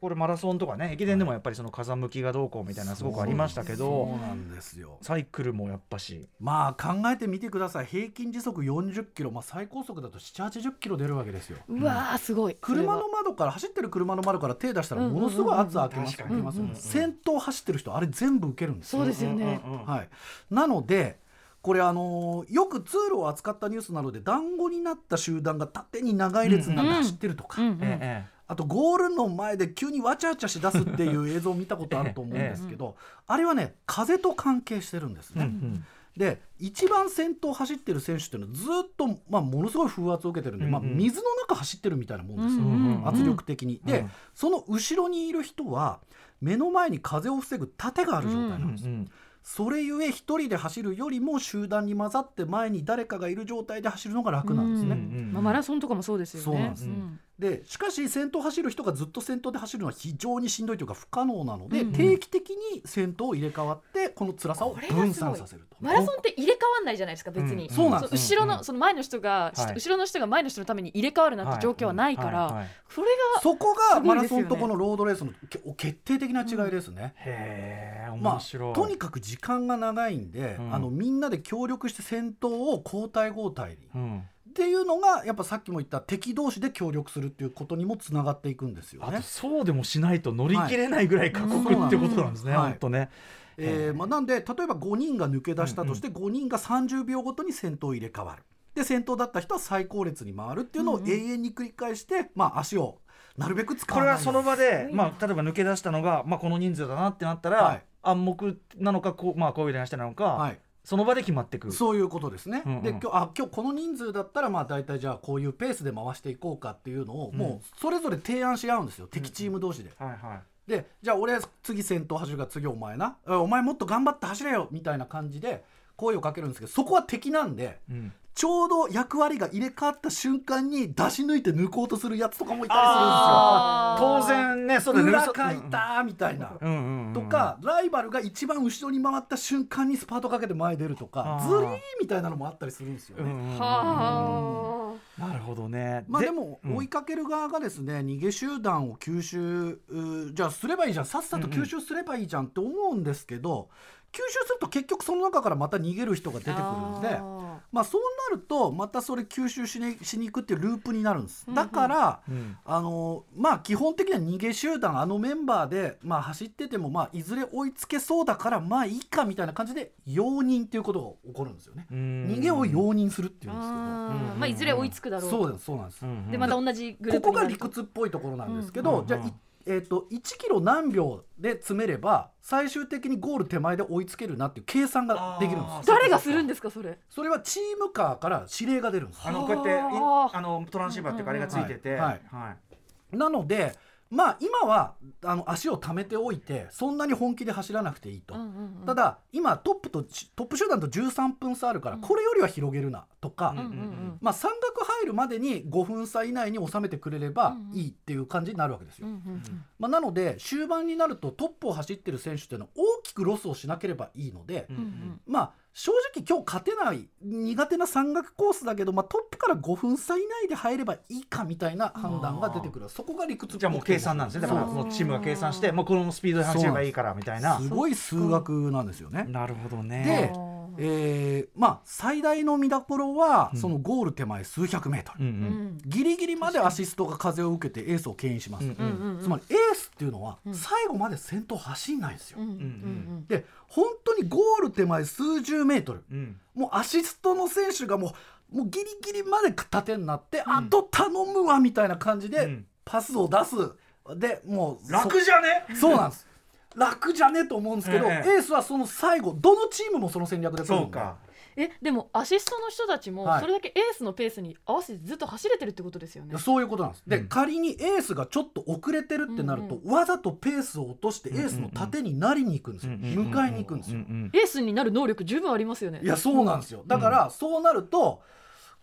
これマラソンとかね駅伝でもやっぱりその風向きがどうこうみたいなのすごくありましたけそうどなんですよ。サイクルもやっぱし。まあ考えてみてください。平均時速40キロ、まあ、最高速だと780キロ出るわけですよ。うわーすごい。車の窓から走ってる車の窓から手出したらものすごい圧開けますうんうんうん。先頭走ってる人あれ全部受けるんです。よそうですよね。はい、なのでこれあのーよく通路を扱ったニュースなどで団子になった集団が縦に長い列になって走ってるとか、うんうん。ええあとゴールの前で急にわちゃわちゃしだすっていう映像を見たことあると思うんですけど、あれはね風と関係してるんですええうね。ん。で一番先頭走ってる選手っていうのはずっと、まあ、ものすごい風圧を受けてるんで、まあ、うん。うん水の中走ってるみたいなもんですよ、うんうんうん圧力的に。で、うん。その後ろにいる人は目の前に風を防ぐ盾がある状態なんです。よ。うんうん。それゆえ一人で走るよりも集団に混ざって前に誰かがいる状態で走るのが楽なんですね。うんうんまあ、マラソンとかもそうですよね。そうなんですんでしかし先頭走る人がずっと先頭で走るのは非常にしんどいというか不可能なので、うん定期的に先頭を入れ替わってこの辛さを分散させると。マラソンって入れ替わんないじゃないですか別に、うんそうなんですそう後ろの、うん。その前の人が、はい。後ろの人が前の人のために入れ替わるなんて状況はないから、はい。はい。それがそこすがマラソンとこのロードレースのけ決定的な違いですね。へえま面白い、あ、とにかく時間が長いんで、うん。あのみんなで協力して先頭を交代交代にうん、っていうのがやっぱさっきも言った敵同士で協力するっていうことにもつながっていくんですよね。あと。そうでもしないと乗り切れないぐらい過酷ってことなんですね、はい。本当ね。えーまあ、なんで例えば5人が抜け出したとして5人が30秒ごとに先頭を入れ替わる。で先頭だった人は最後列に回るっていうのを永遠に繰り返して、まあ、足をなるべく使わないこれはその場で、まあ、例えば抜け出したのが、まあ、この人数だなってなったら、はい。暗黙なのかこう、まあ、こういう話なのか、はい、その場で決まっていく。そういうことですね。うんうんで今日あ今日この人数だったらまあ大体じゃあこういうペースで回していこうかっていうのをうんもうそれぞれ提案し合うんですよ、敵チーム同士で。はいはいでじゃあ俺次先頭走るから次お前なあお前もっと頑張って走れよみたいな感じで声をかけるんですけどそこは敵なんでうん。ちょうど役割が入れ替わった瞬間に出し抜いて抜こうとするやつとかもいたりあー。当然ねそうだね裏かいたみたいな。とかライバルが一番後ろに回った瞬間にスパートかけて前出るとかあー。ズリーみたいなのもあったりするんですよね。なるほどね。まあでもうん。追いかける側がですね逃げ集団を吸収うじゃあすればいいじゃん。さっさと吸収すればいいじゃんって思うんですけど吸収すると結局その中からまた逃げる人が出てくるんであまあそうなるとまたそれ吸収し,、ね、しに行くっていうループになるんです。うんうん。だから、うん。あのまあ基本的には逃げ集団あのメンバーで、まあ、走ってても、まあ、いずれ追いつけそうだからまあいいかみたいな感じで容認っていうことが起こるんですよね。うん。逃げを容認するっていーうんですけど。まあいずれ追いつくだろうそうですそうなんです、うんうんでまた同じグルーここがプになると。理屈っぽいところなんですけうん。ど、うん。じゃあ、いえー、と1キロ何秒で詰めれば最終的にゴール手前で追いつけるなっていう計算ができるんです誰がするんですかそれ？それはチームカーから指令が出るんですあのこうやってあ。あのトランシーバーっていうかあれがついてて、はい。はい。なのでまあ今はあの足を溜めておいてそんなに本気で走らなくていいと、ただ今トップとちトップ集団と13分差あるからうん。これよりは広げるなとか、うんうんうん。まあ、山岳入るまでに5分差以内に収めてくれればいいっていう感じになるわけですよ。うんうんまあ、なので終盤になるとトップを走ってる選手っていうのは大きくロスをしなければいいので、うんうん。うんまあ正直今日勝てない苦手な山岳コースだけど、まあ、トップから5分差以内で入ればいいかみたいな判断が出てくる。そこが理屈。じゃあもう計算なんですね。だからもうチームが計算してもうこのスピードで走ればいいからみたいな。すごい数学なんですよね。なるほどでね。あーえーまあ最大の見どころはうん。そのゴール手前数百メートル、うんギリギリまでアシストが風を受けてエースを牽引します、うんつまりエースっていうのはうん。最後まで先頭走んないんですよ、うんで本当にゴール手前数十メートル。うん。もうアシストの選手がもうもうギリギリまで縦になって、ん。あと頼むわみたいな感じでうん。パスを出す。でもう楽じゃね？そそうなんです楽じゃねと思うんですけど、ええエースはその最後どのチームもその戦略でそうかえでもアシストの人たちもはいそれだけエースのペースに合わせてずっと走れてるってことですよねいや。そういうことなんです。で、うん仮にエースがちょっと遅れてるってなると、わざとペースを落としてエースの縦になりに行くんですよ。迎えに行くんですよ。エースになる能力十分ありますよね。いやそうなんですよ。だから、そうなると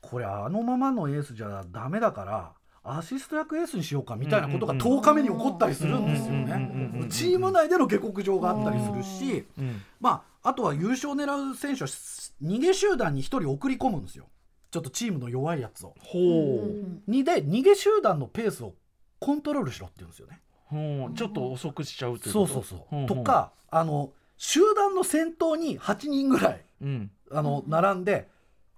これあのままのエースじゃダメだから。アシスト役エースにしようかみたいなことがうん10日目に起こったりするんですよ。ねチーム内での下克上があったりするし、うんまあ、あとは優勝を狙う選手は逃げ集団に1人送り込むんですよ。ちょっとチームの弱いやつを。ほうにで逃げ集団のペースをコントロールしろって言うんですよね。ほうちょっと遅くしちゃうというそうそうそう。とかあの集団の先頭に8人ぐらいうんあの並んで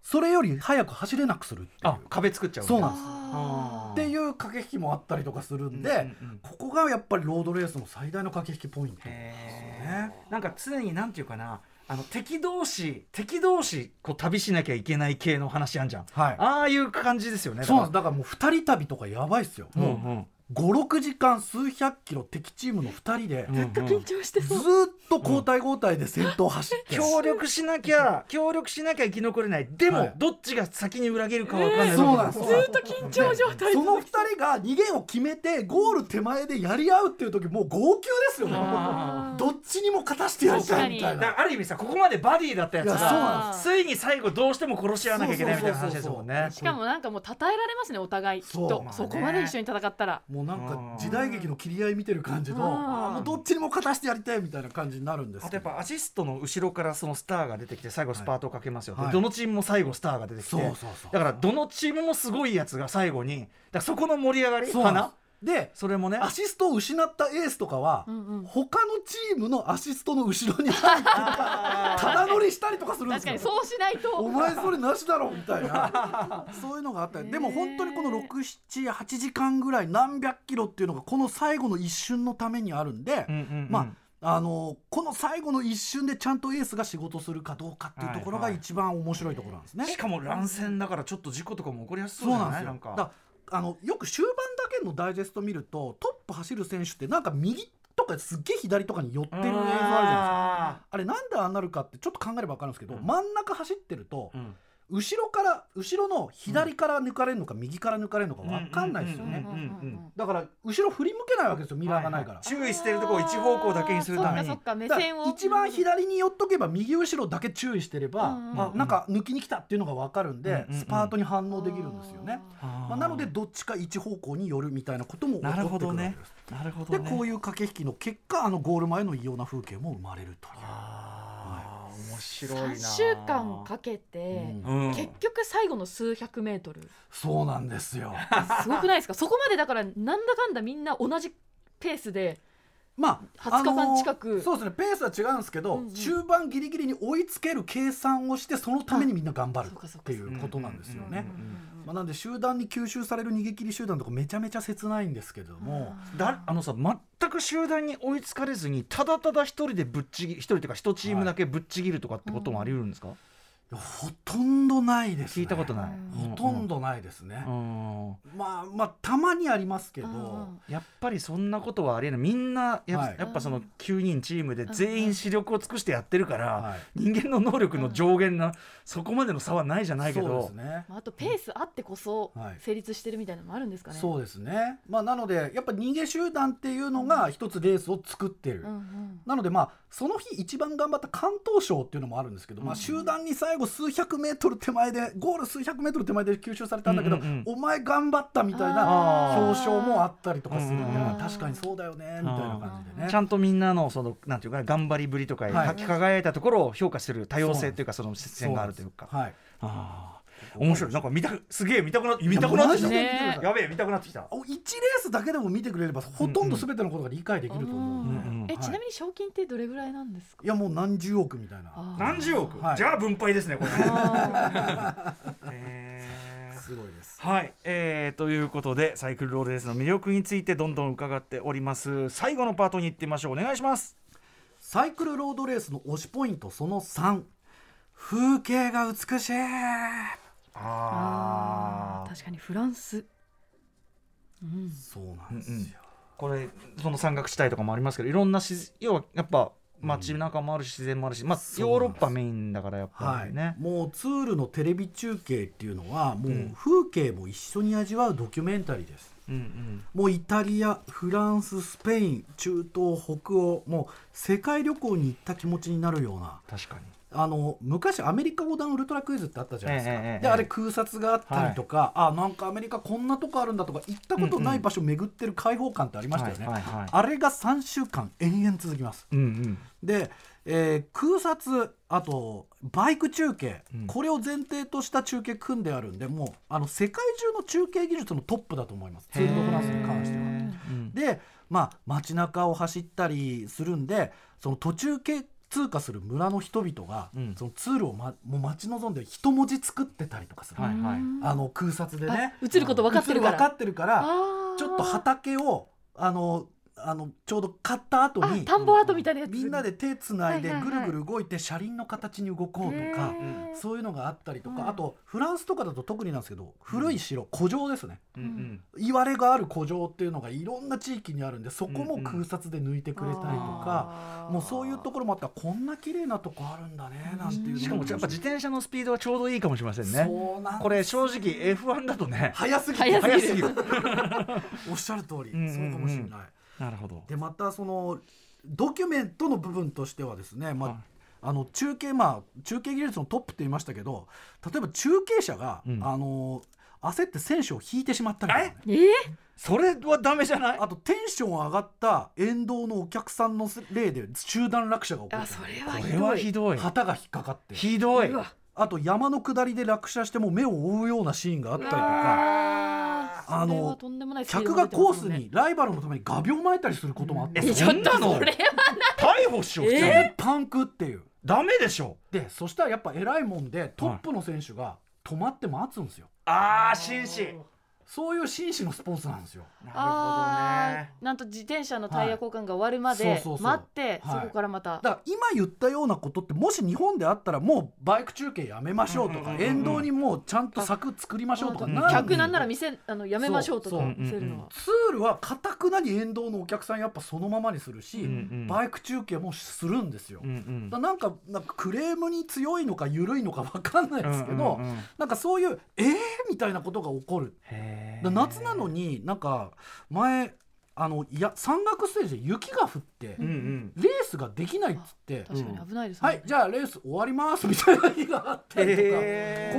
それより早く走れなくするっていう。あ壁作っちゃうそうなんです。あっていう駆け引きもあったりとかするんで、うんうんうん。ここがやっぱりロードレースの最大の駆け引きポイント。へー。なんか常になんていうかなあの敵同士敵同士こう旅しなきゃいけない系の話あんじゃん。はい。ああいう感じですよね。そうなんです。だからもう2人旅とかやばいっすよ。うん。うもうん56時間数百キロ敵チームの2人でずっと緊張してずそう。ーっと交代交代で先頭走って、協力しなきゃ協力しなきゃ生き残れない。でも、はい。どっちが先に裏切るかわかんない、そうなんです。ずっと緊張状態その2人が逃げを決めてゴール手前でやり合うっていう時もう号泣ですよね。あー。どっちにも勝たしてやりたいみたいな。だからある意味さここまでバディだったやついやそうながんです。ついに最後どうしても殺し合わなきゃいけないみたいな話ですもんね。しかもなんかもう称えられますねお互い。きっそうとまあね。そこまで一緒に戦ったらもうなんか時代劇の切り合い見てる感じのもうどっちにも勝たしてやりたいみたいな感じになるんですあとやっぱアシストの後ろからそのスターが出てきて最後スパートをかけますよ、はいでどのチームも最後スターが出てきて。だからどのチームもすごいやつが最後にだからそこの盛り上がり花そうなんでそれもね。アシストを失ったエースとかは、うんうん。他のチームのアシストの後ろに入ってただ乗りしたりとかするんですよ。確かにそうしないと。お前それなしだろみたいな。<laughs> そういうのがあった。りでも本当にこの678時間ぐらい何百キロっていうのがこの最後の一瞬のためにあるんで、うんうんうん。まああのこの最後の一瞬でちゃんとエースが仕事するかどうかっていうところがはいはい一番面白いところなんですね。しかも乱戦だからちょっと事故とかも起こりやすそそううじゃなんですよ。だないなんかあのよく終盤だけのダイジェスト見るとトップ走る選手ってなんか右とかすっげえ左とかに寄ってる映像あるじゃないですか。あれなんでああなるかってちょっと考えれば分かるんですけど、うん。真ん中走ってるとうん後ろから後ろの左から抜かれるのか右から抜かれるのか分かんないですよね、だから後ろ振り向けないわけですよミラーがないから、はいはい注意してるとこを一方向だけにするために。そっかそっか目だから線を一番左に寄っとけば右後ろだけ注意してれば、うんうんあなんか抜きに来たっていうのが分かるんで、うんうんうん。スパートに反応できるんですよね、まあ、なのでどっちか一方向に寄るみたいなことも起こってくるわけです。なるなるほどね。でこういう駆け引きの結果あのゴール前の異様な風景も生まれるという。面白いな3週間かけて、うんうん。結局最後の数百メートル。そうなんですよ。すごくないですか？そこまでだからなんだかんだみんな同じペースでまあ、20日間あの近く。そうですねペースは違うんですけど、うんうん。中盤ギリギリに追いつける計算をしてそのためにみんな頑張るっていうことなんですよね。まあ、なんで集団に吸収される逃げ切り集団とかめちゃめちゃ切ないんですけれども、だあのさ全く集団に追いつかれずにただただ一人でぶっちぎ一人というか一チームだけぶっちぎるとかってこともあり得るんですか、いやほとんどないです、ね、聞いたことない、ほとんどないですね、うん。まあまあたまにありますけど、うん。うんやっぱりそんなことはありえない。みんなや,、はい。やっぱその9人チームで全員視力を尽くしてやってるから、はい。人間の能力の上限な、そこまでの差はないじゃないけそうどですね。まあ、あとペースあってこそはい。成立してるみたいなのもあるんですかね。そうですね、まあ、なのでやっぱ逃げ集団っていうのが一つレースを作ってる、うんうん。なのでまあその日一番頑張った関東賞っていうのもあるんですけど、まあ、集団に最後数百メートル手前でゴール数百メートル手前で吸収されたんだけど、うんうんうん。お前頑張ったみたいな表彰もあったりとかするんで、確かにそうだよねみたいな感じでね。ちゃんとみんなのそのなんていうか頑張りぶりとか、はい。輝いたところを評価する多様性というかその視線があるというか。はい、あー面白い。なんか見たすげえ見たくな見たくなってきた、い。やべえ見たくなってきた。お1レースだけでも見てくれればほとんど全てのことが理解できると思う。ので、うんうんえちなみに賞金ってどれぐらいなんですか？いやもう何十億みたいな。何十億、はい。じゃあ分配ですねこれ。あへ <laughs> ー。すごいです。はい、えーということでサイクルロードレースの魅力についてどんどん伺っております。最後のパートに行ってみましょう。お願いします。サイクルロードレースの推しポイントその3風景が美しいあー。確かにフランス、うん、そうなんですよ、これその山岳地帯とかもありますけどいろんな自要はやっぱ街中もあるし自然もあるし、まあヨーロッパメインだからやっはいぱりね、もうツールのテレビ中継っていうのはもううん。風景も一緒に味わうドキュメンタリーです、うんうん。もうイタリアフランススペイン中東北欧もう世界旅行に行った気持ちになるような確かにあの昔アメリカ横断ウルトラクイズってあったじゃないですか、ええええであれ空撮があったりとか、あなんかアメリカこんなとこあるんだとか行ったことない場所巡ってる開放感ってありましたよね、はいはいはいあれが3週間延々続きます。うんうん。で、えー空撮あとバイク中継、うん。これを前提とした中継組んであるんでもうあの世界中の中継技術のトップだと思います。ツール・ド・フランスに関しては。うん。でまあ街中を走ったりするんでその途中経通過する村の人々が、うん。そのツールを、ま、もう待ち望んで一文字作ってたりとかする、はいはい。あの空撮でね。あ映ること分かってるから。映分かってるからあー。ちょっと畑をあのあのちょうど買った後にあ田んぼアートみたいなやつ。みんなで手つないでぐるぐる動いて車輪の形に動こうとか、そういうのがあったりとか、うん。あとフランスとかだと特になんですけど古い城古城ですね。うん。うん言われがある古城っていうのがいろんな地域にあるんでそこも空撮で抜いてくれたりとか、もうそういうところもあったらこんな綺麗なとこあるんだねなんていうのしかもやっぱ自転車のスピードはちょうどいいかもしれませんね。これ正直 F1 だとね。早すぎ早てすぎる。早すぎる。<laughs> おっしゃる通り、うんうんうん。そうかもしれない。なるほど。でまたそのドキュメントの部分としてはですね、まあはい。あの中継まあ中継技術のトップって言いましたけど例えば中継車が、うん。あの焦って選手を引いてしまったりとかね。えー？それはダメじゃない？あとテンション上がった沿道のお客さんの例で集団落車が起こあるそれはこれはひどい。旗が引っかかって。ひどい。あと山の下りで落車しても目を覆うようなシーンがあったりとかああの客がコースにライバルのために画鋲巻いたりすることもあって、ええちょっとそんなのそれは逮捕しよう普通にえ？パンクっていう。ダメでしょでそしたらやっぱ偉いもんでトップの選手が止まって待つんですよ、ああ紳士そういう紳士のスポーツなんですよ。なあるーなんと自転車のタイヤ交換が終わるまで待ってはい。そこからまた。だから今言ったようなことってもし日本であったらもうバイク中継やめましょうとか、沿道にもうちゃんと柵作りましょうとかうんなる客なんなら店あのやめましょうとかそう。そう。見せるのは。ツールはかたくなに沿道のお客さんやっぱそのままにするし、バイク中継もするんですよ、だなんかなんかクレームに強いのか緩いのか分かんないですけど、なんかそういうえーみたいなことが起こる。へー。だ夏なのになんか前あのいや山岳ステージで雪が降って、うんうん。レースができないっつって確かに危ないですね。はいじゃあレース終わりますみたいな日があったりとか、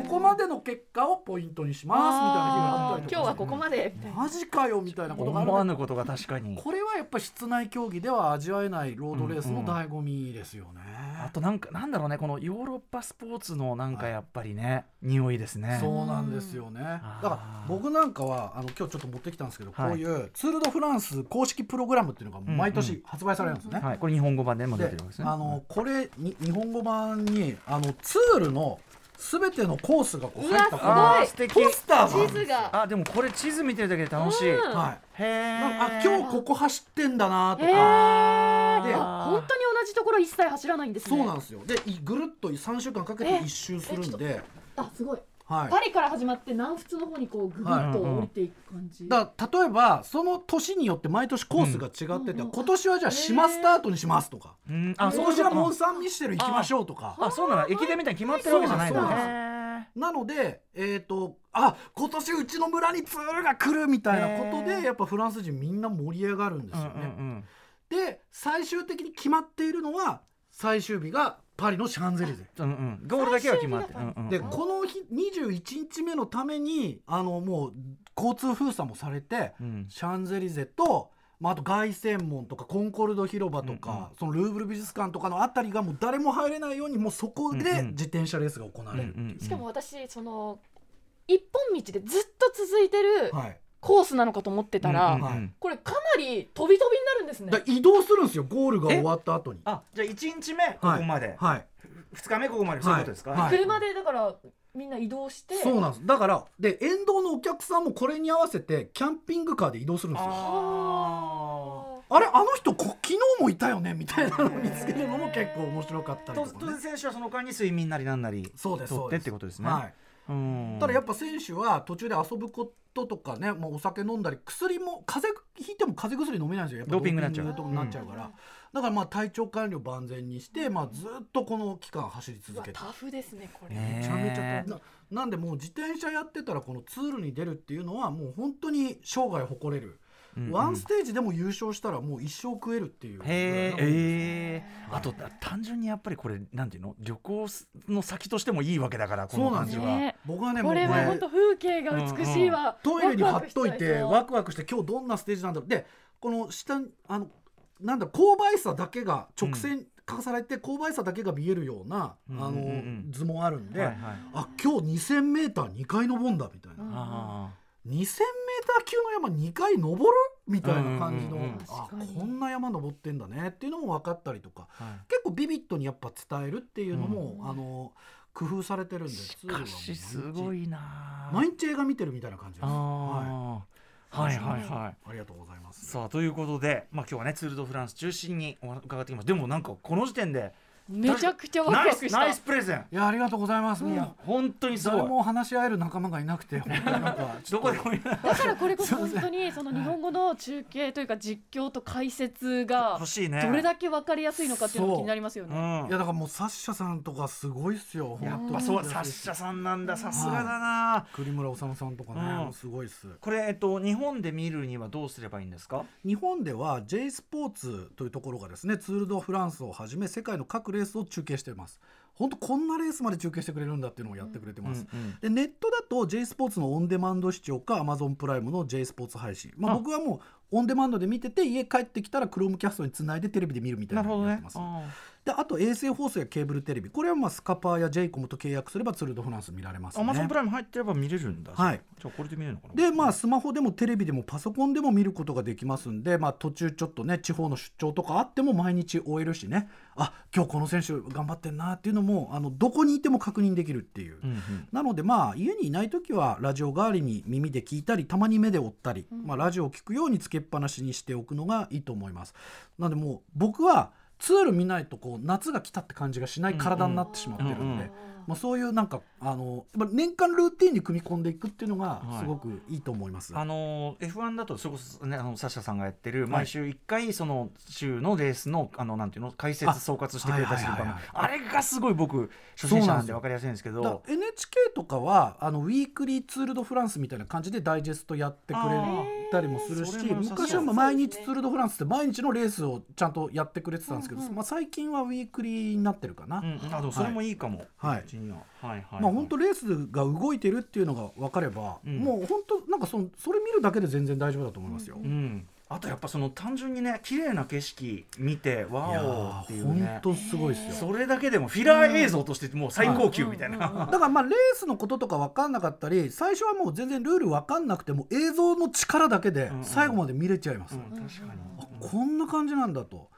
ここまでの結果をポイントにしますみたいな日があったりとか今日はここまでみたいな。マジかよみたいなことがある。思わぬことが確かに。これはやっぱ室内競技では味わえないロードレースの醍醐味ですよね。あとなんかなんだろうねこのヨーロッパスポーツのなんかやっぱりね、匂いですね。そうなんですよね。だから僕なんかはあの今日ちょっと持ってきたんですけど、はい。こういうツール・ド・フランス公式プログラムっていうのが毎年発売されるんですね。はい。これ日本語版でも出でてるわけですね。あのこれに日本語版にあのツールのすべてのコースがこう入ったポスター地図が。あでもこれ地図見てるだけで楽しい、うん。はい。へえあ今日ここ走ってんだなとへか。本当に同じところ一切走らないんですね。そうなんですよ。でいぐるっと3週間かけて一周するんで、あすごい。はい。パリから始まって南仏の方にこうぐぐっと降りていく感じ、だから例えばその年によって毎年コースが違ってて、うん今年はじゃあ島スタートにしますとか、うん。あ今年はモンうサンミッシェル行きましょうとか。あそうなの。駅伝みたいに決まってるわけじゃないんだなんです。ねなのでえっ、とあ今年うちの村にツールが来るみたいなことでやっぱフランス人みんな盛り上がるんですよね。うんうんで最終的に決まっているのは最終日がパリのシャンゼリゼ。うんうん。うんゴールだけは決まって。うんうんでこの日21日目のためにあのもう交通封鎖もされて、うん。シャンゼリゼと、まあ、あと凱旋門とかコンコルド広場とか、そのルーブル美術館とかのあたりがもう誰も入れないようにもうそこでうんうん。自転車レースが行われる、うんう。んしかも私その一本道でずっと続いてるはい、コースなのかと思ってたら、うんうんうん。はい。これかなり飛び飛びになるんですね。だから移動するんですよゴールが終わった後に。あじゃあ1日目ここまで、はい、2日目ここまでそういうことですか、はい。車でだからみんな移動して。そうなんです。だからで沿道のお客さんもこれに合わせてキャンピングカーで移動するんですよ。ああれ？あの人こ昨日もいたよね？みたいなのを見つけるのも結構面白かったりととか、ね。選手はその間に睡眠なりなんなりそうです取ってっそうです。てことですね、はい。うんただやっぱ選手は途中で遊ぶこととかねもうお酒飲んだり薬も風邪ひいても風邪薬飲めないんですよ。やっぱドーピングになっちゃう。ドーピングになっちゃうから、だからまあ体調管理を万全にして、まあ、ずっとこの期間走り続けて。タフですねこれ、ねめちゃめちゃななんでもう自転車やってたらこのツールに出るっていうのはもう本当に生涯誇れる、ワンステージでも優勝したらもう一生食えるっていうへえあと単純にやっぱりこれなんていうの？旅行の先としてもいいわけだからこの感じは、ね。僕はねもうこれは本当風景が美しいわ、トイレに貼っといてワワクワクして今日どんなステージなんだろう。でこの下にあのなんだ勾配差だけが直線化されて勾配差だけが見えるような、うんあのうんうん。うん図もあるんで、はいはい。あ今日 2,000m2 回登んだみたいな、うんあ 2,000m 級の山2回登る？みたいな感じの、うんうんうんうん。あこんな山登ってんだねっていうのも分かったりとか。ーはい。結構ビビッドにやっぱ伝えるっていうのも、うん。あの工夫されてるんでしかしすごいな。毎日映画見てるみたいな感じです。はい。あはいはいはい。ありがとうございます。さあということで、まあ、今日はねツール・ド・フランス中心にお伺ってきましたでもなんかこの時点でめちゃくちゃワクワクした。スナイスプレゼン。いやありがとうございます、いやもう本当にすごい。誰も話し合える仲間がいなくて本当になんか。どこでもいい。<laughs> だからこれこそ本当にその日本語の中継というか実況と解説が欲しいね。どれだけ分かりやすいのかっていうのが気になりますよう。ね。ん。いやだからもうサッシャさんとかすごいっすよ。やっぱそうサッシャさんなんだ。さすがだな、栗村治さんとかね、うん。すごいっす。これえっと日本で見るにはどうすればいいんですか？日本では J スポーツというところがですねツール・ド・フランスをはじめ世界の各レースを中継しています。本当こんなレースまで中継してくれるんだっていうのをやってくれてます、うんうんでネットだと J スポーツのオンデマンド視聴か Amazon プライムの J スポーツ配信、まあ、あ僕はもうオンデマンドで見てて家帰ってきたら Chrome キャストにつないでテレビで見るみたいなのをやってます、あであと衛星放送やケーブルテレビ。これはまあスカパーや j イコムと契約すればツール・ド・フランス見られますね。アマゾンプライム入ってれば見れるんだ。はい。じゃあこれで見れるのかな？でまあスマホでもテレビでもパソコンでも見ることができますんで、まあ、途中ちょっとね地方の出張とかあっても毎日終えるしね。あ今日この選手頑張ってんなっていうのもあのどこにいても確認できるっていう。うんうん。なのでまあ家にいない時はラジオ代わりに耳で聞いたりたまに目で追ったり、まあ、ラジオを聞くようにつけっぱなしにしておくのがいいと思います。なのでもう僕はツール見ないとこう夏が来たって感じがしない体になってしまってるんで、まあ、そういうなんかあの年間ルーティンに組み込んでいくっていうのがはい。すごくいいと思います。あのー F1 だとそれこそねあのサッシャさんがやってる毎週1回その週のレースのあのなんていうの解説あ総括してくれたりするかあれがすごい僕初心者なんで分かりやすいんですけだど NHK とかはあのウィークリーツール・ド・フランスみたいな感じでダイジェストやってくれたりもするし昔はまあ毎日ツール・ド・フランスって毎日のレースをちゃんとやってくれてたんですけど、まあ、最近はウィークリーになってるかな。うん、あでもそれもいいかも、はいうちにははいはい、まあ本当レースが動いてるっていうのが分かれば、うん。もう本当なんかそのそれ見るだけで全然大丈夫だと思いますよ。うん、あとやっぱその単純にね綺麗な景色見ていやワオっていうーね本当すごいですよ。それだけでもフィラー映像としてもう最高級みたいな、だからまあレースのこととか分かんなかったり最初はもう全然ルール分かんなくても映像の力だけでうんうん最後まで見れちゃいます。うん確かに、あこんな感じなんだと、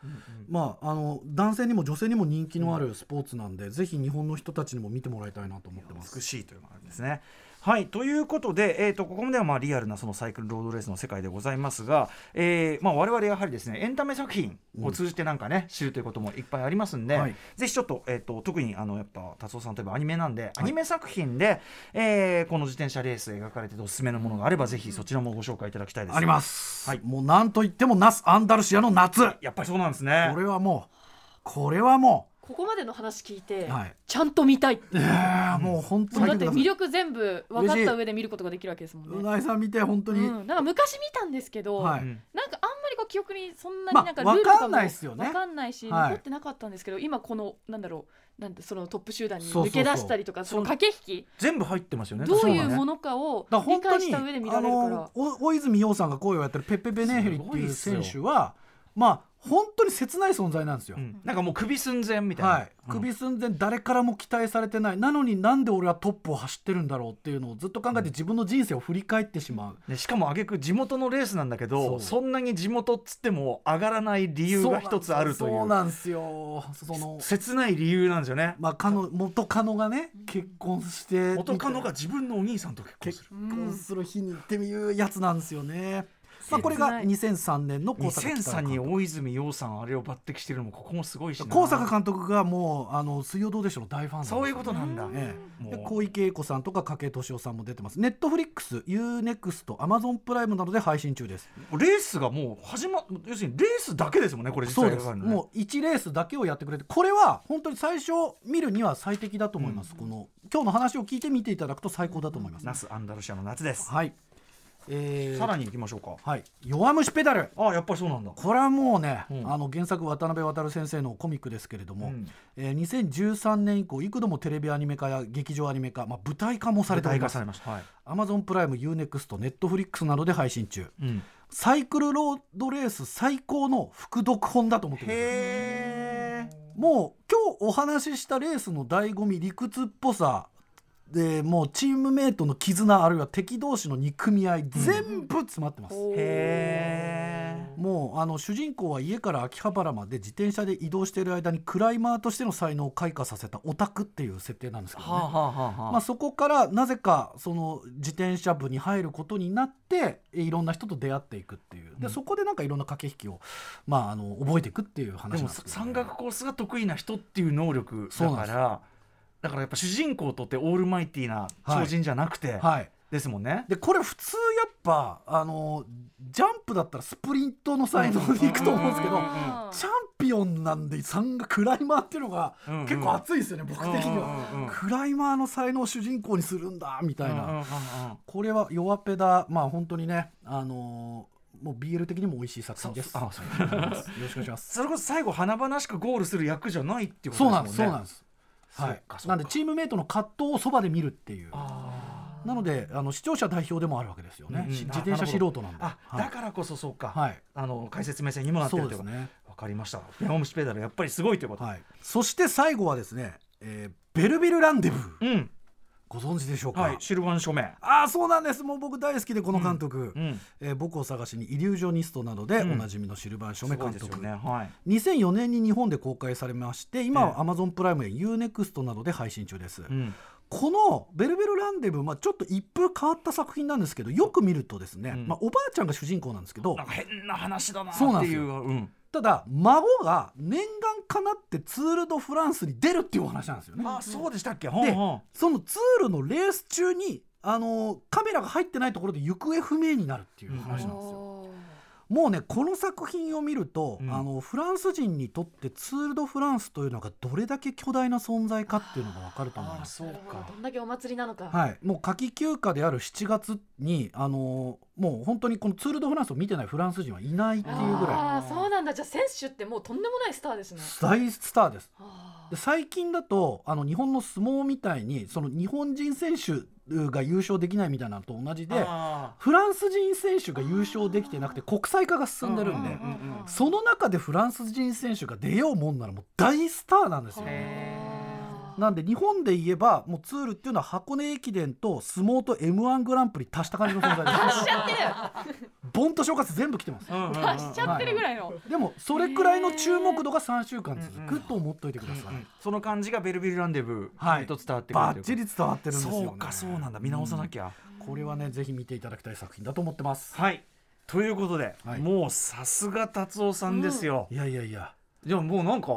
まああの男性にも女性にも人気のあるスポーツなんで、ぜひ日本の人たちにも見てもらいたいなと思ってます。美しいというのがあるんですね。はいということで、えー、とここまではまあリアルなそのサイクルロードレースの世界でございますが、えーまあ、我々やはりですねエンタメ作品を通じてなんかね、知るということもいっぱいありますんで、はい。ぜひちょっと,、えー、と特にあのやっぱ達夫さんといえばアニメなんで、アニメ作品で、えーこの自転車レース描かれてておすすめのものがあればぜひそちらもご紹介いただきたいです。あります、はい。もうなんといってもナス・アンダルシアの夏。こやっぱりそうなんですね。れはもうこれはもここまでの話聞いて、う、はい。ちゃんと見たい。えーもう本当にだって魅力全部分かった上で見ることができるわけですもんね。うなぎさん見て本当に、うん、なんか昔見たんですけど、はい。うんなんかあんまりこう記憶にそんなまあになんかルールとかもわかんないし、はい。残ってなかったんですけど今このなんだろうなんてそのトップ集団に抜け出したりとかその駆け引き。全部入ってますよね。どういうものかを理解した上で見られるから。大泉洋さんが声をやってるペッペ・ベネーヘリっていう選手はまあ本当に切ない存在なんですよ。うん。なんかもう首寸前みたいな。はい、首寸前誰からも期待されてない。なのになんで俺はトップを走ってるんだろうっていうのをずっと考えて自分の人生を振り返ってしまう、でしかも挙句地元のレースなんだけどそんなに地元っつっても上がらない理由が一つあるという。そうなんですよ。その切ない理由なんですよね。まあかの元カノがね結婚して元カノが自分のお兄さんと結婚す結る婚する日にっていうやつなんですよね、まあ、これが2003年の高坂2003に監大泉洋さんあれを抜擢してるのもここもすごいし高坂監督がもうあの水曜どうでしょうの大ファンそういうことなんだ、ええ、もう。で小池栄子さんとか筧敏夫さんも出てます。ネットフリックス UNEXT アマゾンプライムなどで配信中です。レースがもう始ま要するにレースだけですもんねこれ実そうです。際ねもう1レースだけをやってくれてこれは本当に最初見るには最適だと思います、この今日の話を聞いて見ていただくと最高だと思います、ナスアンダルシアの夏です、はい、えーさらに行きましょうか。はい。弱虫ペダル。あやっぱりそうなんだ。これはもうね、うん。あの原作渡辺渡先生のコミックですけれども、うん。えー2013年以降幾度もテレビアニメ化や劇場アニメ化、まあ、舞台化もされております。アマゾンプライム UNEXT ネットフリックスなどで配信中。うん、サイクルロードレース最高の副読本だと思ってください。へえもう今日お話ししたレースの醍醐味理屈っぽさでもうチームメイトの絆あるいは敵同士の憎み合い全部詰まってます、へもうあの主人公は家から秋葉原まで自転車で移動している間にクライマーとしての才能を開花させたオタクっていう設定なんですけどね、はあはあはあはあ。まあ、そこからなぜかその自転車部に入ることになってえいろんな人と出会っていくっていう。でそこでなんかいろんな駆け引きを、まあ、あの覚えていくっていう話でもなんですけど、山岳コースが得意な人っていう能力そうなんですだからやっぱ主人公とってオールマイティーな超人じゃなくて、はい、ですもんね。でこれ普通やっぱあのジャンプだったらスプリントの才能にいくと思うんですけどうんチャンピオンなんで山岳クライマーっていうのがうんうん結構熱いですよね、僕的には、うんうんうんクライマーの才能を主人公にするんだみたいな、うんうんうんうんこれは弱ペダまあ本当にねあのーもう BL 的にも美味しい作品です。あそうよろしくお願いします。それこそ最後華々しくゴールする役じゃないっていうことですもんね。そうなんです。はいなんでチームメイトの葛藤をそばで見るっていう。あなのであの視聴者代表でもあるわけですよね。うん自転車素人なんで。あ、はいだからこそそうか。はい。あの解説目線にもなってそるということうですね。わかりました。山虫ペダルやっぱりすごいということ。はい。そして最後はですね、えーベルビルランデブーうん。ご存知でしょうか？はい。シルバン署名。ああそうなんです。もう僕大好きでこの監督。うん。えー僕を探しにイリュージョニストなどでうんおなじみのシルバン・ショメ監督、すごいですよね。はい。2004年に日本で公開されまして今えは Amazon プライムや UNEXT などで配信中です、うん。この「ベルベルランデブー」まあ、ちょっと一風変わった作品なんですけどよく見るとですね、うんまあ、おばあちゃんが主人公なんですけどなんか変な話だなってそうなんですよいう。うん。ただ孫が念願かなってツール・ド・フランスに出るっていうお話なんですよね。あ、そうでしたっけ？んほんそのツールのレース中にあのカメラが入ってないところで行方不明になるっていう話なんですよ。もうねこの作品を見ると、うんあのフランス人にとってツール・ド・フランスというのがどれだけ巨大な存在かっていうのが分かると思いあ、ます。そうか。どんだけお祭りなのか、はい、もう夏季休暇である7月に、あのーもう本当にこのツール・ド・フランスを見てないフランス人はいないっていうぐらいああそうなんだじゃあ選手ってもうとんでもないスターですね大スターです。あで最近だとあの日本の相撲みたいにその日本人選手が優勝できないみたいなのと同じであフランス人選手が優勝できてなくて国際化が進んでるんで。その中でフランス人選手が出ようもんならもう大スターなんですよ。なんで日本で言えばもうツールっていうのは箱根駅伝と相撲と m 1グランプリ足した感じの存在です。<laughs> ボンと正月全部来てます。うんうんうん。しちゃってるぐらいの、でもそれくらいの注目度が3週間続くと思っといてください。その感じがベルビルランデブはい。ーと伝わってくるバッというか。チリ伝わってるんですよね。そうかそうなんだ。見直さなきゃ、これはねぜひ見ていただきたい作品だと思ってます。はい。ということで、はい。もうさすが達夫さんですよ、いやいやいや。でももうなんか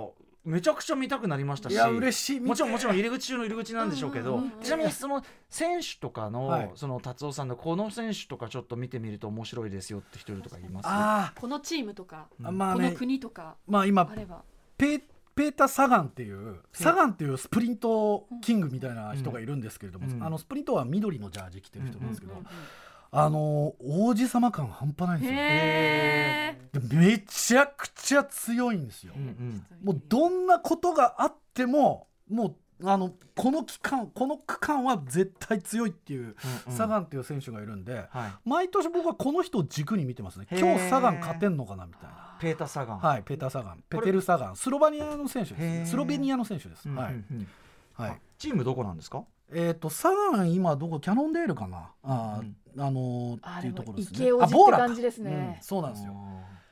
めちゃくちゃ見たくなりましたしいや嬉しい。もちろんもちろんん。入り口中の入り口なんでしょうけど、うんうんうんちなみにその選手とかの、はい。その達夫さんのこの選手とかちょっと見てみると面白いですよって人いるとか言います。あこのチームとか、あ、まあこのね、国とかまあ今あれば。ペーペーター・サガンっていうサガンっていうスプリントキングみたいな人がいるんですけれども、うん。あのスプリントは緑のジャージ着てる人なんですけど、うんうんあの王子様感半端ないんですよ。めちゃくちゃ強いんですよ。うんうん。もうどんなことがあってももうあのこの期間この区間は絶対強いっていう、うんうん。サガンっていう選手がいるんで、はい、毎年僕はこの人を軸に見てますね。今日サガン勝てんのかなみたいな。ペーター・サガン、はい、ペーター・サガン、ペテル・サガン、スロバニアの選手です。スロベニアの選手です。うんうんはい、うん。はい。チームどこなんですか？えっ、と、サガン、今どこ、キャノンデールかな？あうん。ー、あのーあっていうところですね。でもイケオジってボーラか感じですね。うんそうなんですよ。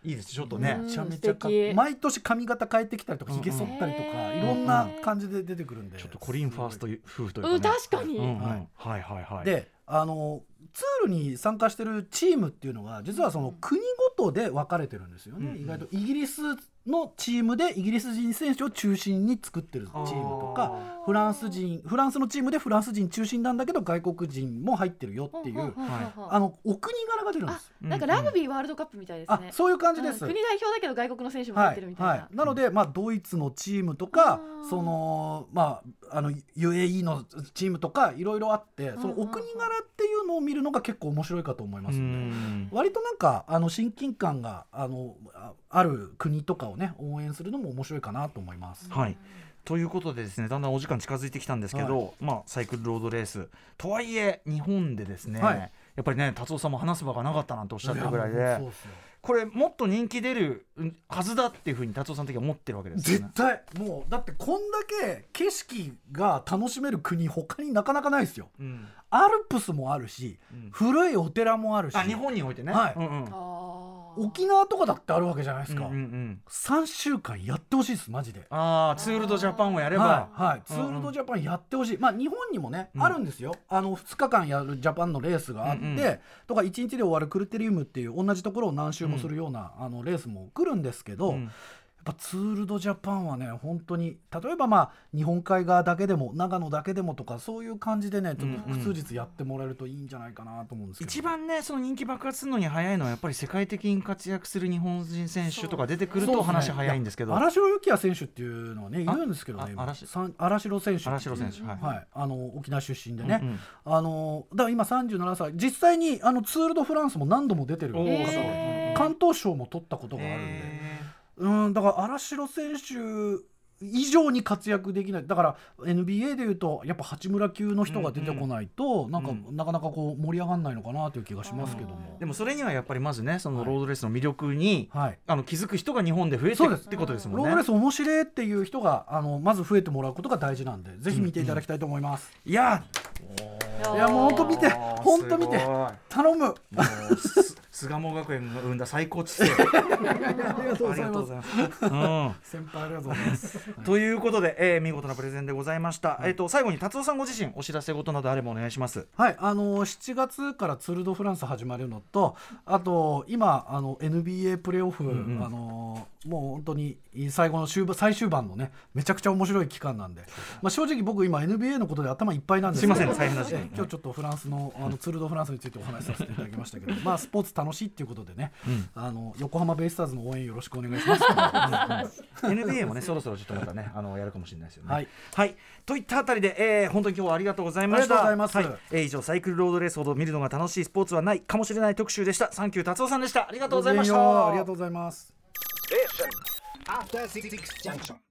いいですちょっとね、うんめちゃめちゃ毎年髪型変えてきたりとか、うんひげ剃ったりとか、いろんな感じで出てくるんで。ちょっとコリン・ファーストす夫婦というか、ね。うん確かに、うん。うん。はい。はいはいで、あのーツールに参加してるチームっていうのが実はその国ごとで分かれてるんですよね、うん。意外とイギリスのチームでイギリス人選手を中心に作ってるチームとかあフランス人フランスのチームでフランス人中心なんだけど外国人も入ってるよっていうほんほんほんほんあのお国柄が出るんです。なんかラグビーワールドカップみたいですね、あそういう感じです。うん。国代表だけど外国の選手も入はいってるみたいな、はい、なので、まあ、ドイツのチームとかその、まあ、あの UAE のチームとかいろいろあってそのお国柄っていうのを見るのが結構面白いかと思いますんで。ん割となんかあの親近感があのあある国とかをね応援するのも面白いかなと思います。はい。ということでですねだんだんお時間近づいてきたんですけど、まあ、サイクルロードレース。とはいえ日本でですね、はい。やっぱりね達夫さんも話す場がなかったなんておっしゃってるぐらいで。もうそうっすよこれもっと人気出るうんはずだっていうふうに達夫さん的には思ってるわけですよ絶ね。対もうだってこんだけ景色が楽しめる国他になかなかないですよ。うんアルプスもあるし、うん。古いお寺もあるし。あ日本においてね、はい。うんうん。沖縄とかだってあるわけじゃないですか、うんうんうん。3週間やってほしいですマジで。ああツールドジャパンをやれば、はい、はい、ツールドジャパンやってほしい、まあ日本にもね、うん。あるんですよ。あの2日間やるジャパンのレースがあって、うんうんとか1日で終わるクルテリウムっていう同じところを何周もするような、あのレースも来るんですけど、うんぱツール・ド・ジャパンはね本当に例えばまあ日本海側だけでも長野だけでもとかそういう感じでねちょっと複数日やってもらえるといいんじゃないかなと思うんですけど、一番ねその人気爆発するのに早いのはやっぱり世界的に活躍する日本人選手とか出てくると話早いんですけど。荒城幸也選手っていうのはねいるんですけどね荒城選手城選手はい。はい、あの沖縄出身でね、うんうん。あのだから今37歳実際にあのツール・ド・フランスも何度も出てる方関東賞も取ったことがあるんで、へうんだから荒城選手以上に活躍できない。だから NBA でいうとやっぱ八村級の人が出てこないと、なんか、うん。なかなかこう盛り上がらないのかなという気がしますけども。ー。でもそれにはやっぱりまずねそのロードレースの魅力に、はい。あの気づく人が日本で増えてるってことですもんね。ロードレース面白いっていう人があのまず増えてもらうことが大事なんでぜひ見ていただきたいと思います、いや。いやもう本当見て本当見て頼む巣鴨学園が生んだ最高知性。<laughs> ありがとうございます。<laughs> 先輩ありがとうございます。ということで、えー見事なプレゼンでございました、えっ、と最後に達夫さんご自身お知らせ事などあればお願いします。はい、あの7月からツール・ド・フランス始まるのとあと今あの NBA プレーオフ、んうん。あのもう本当に最後の終盤最終盤のねめちゃくちゃ面白い期間なんで、まあ、正直僕今 NBA のことで頭いっぱいなんですけど。すいません大変な時間。え今日ちょっとフランスのあのツール・ド・フランスについてお話しさせていただきましたけど。まあスポーツ楽しいっていうことでね、あの横浜ベイスターズの応援よろしくお願いします。<laughs> NBA もねそろそろちょっとまたねあのやるかもしれないですよね。はい、といったあたりで、えー本当に今日はありがとうございました。ありがとうございますはいえー以上サイクルロードレースほど見るのが楽しいスポーツはないかもしれない特集でした。サンキュー達夫さんでした。ありがとうございました。ありがとうございます。Junction.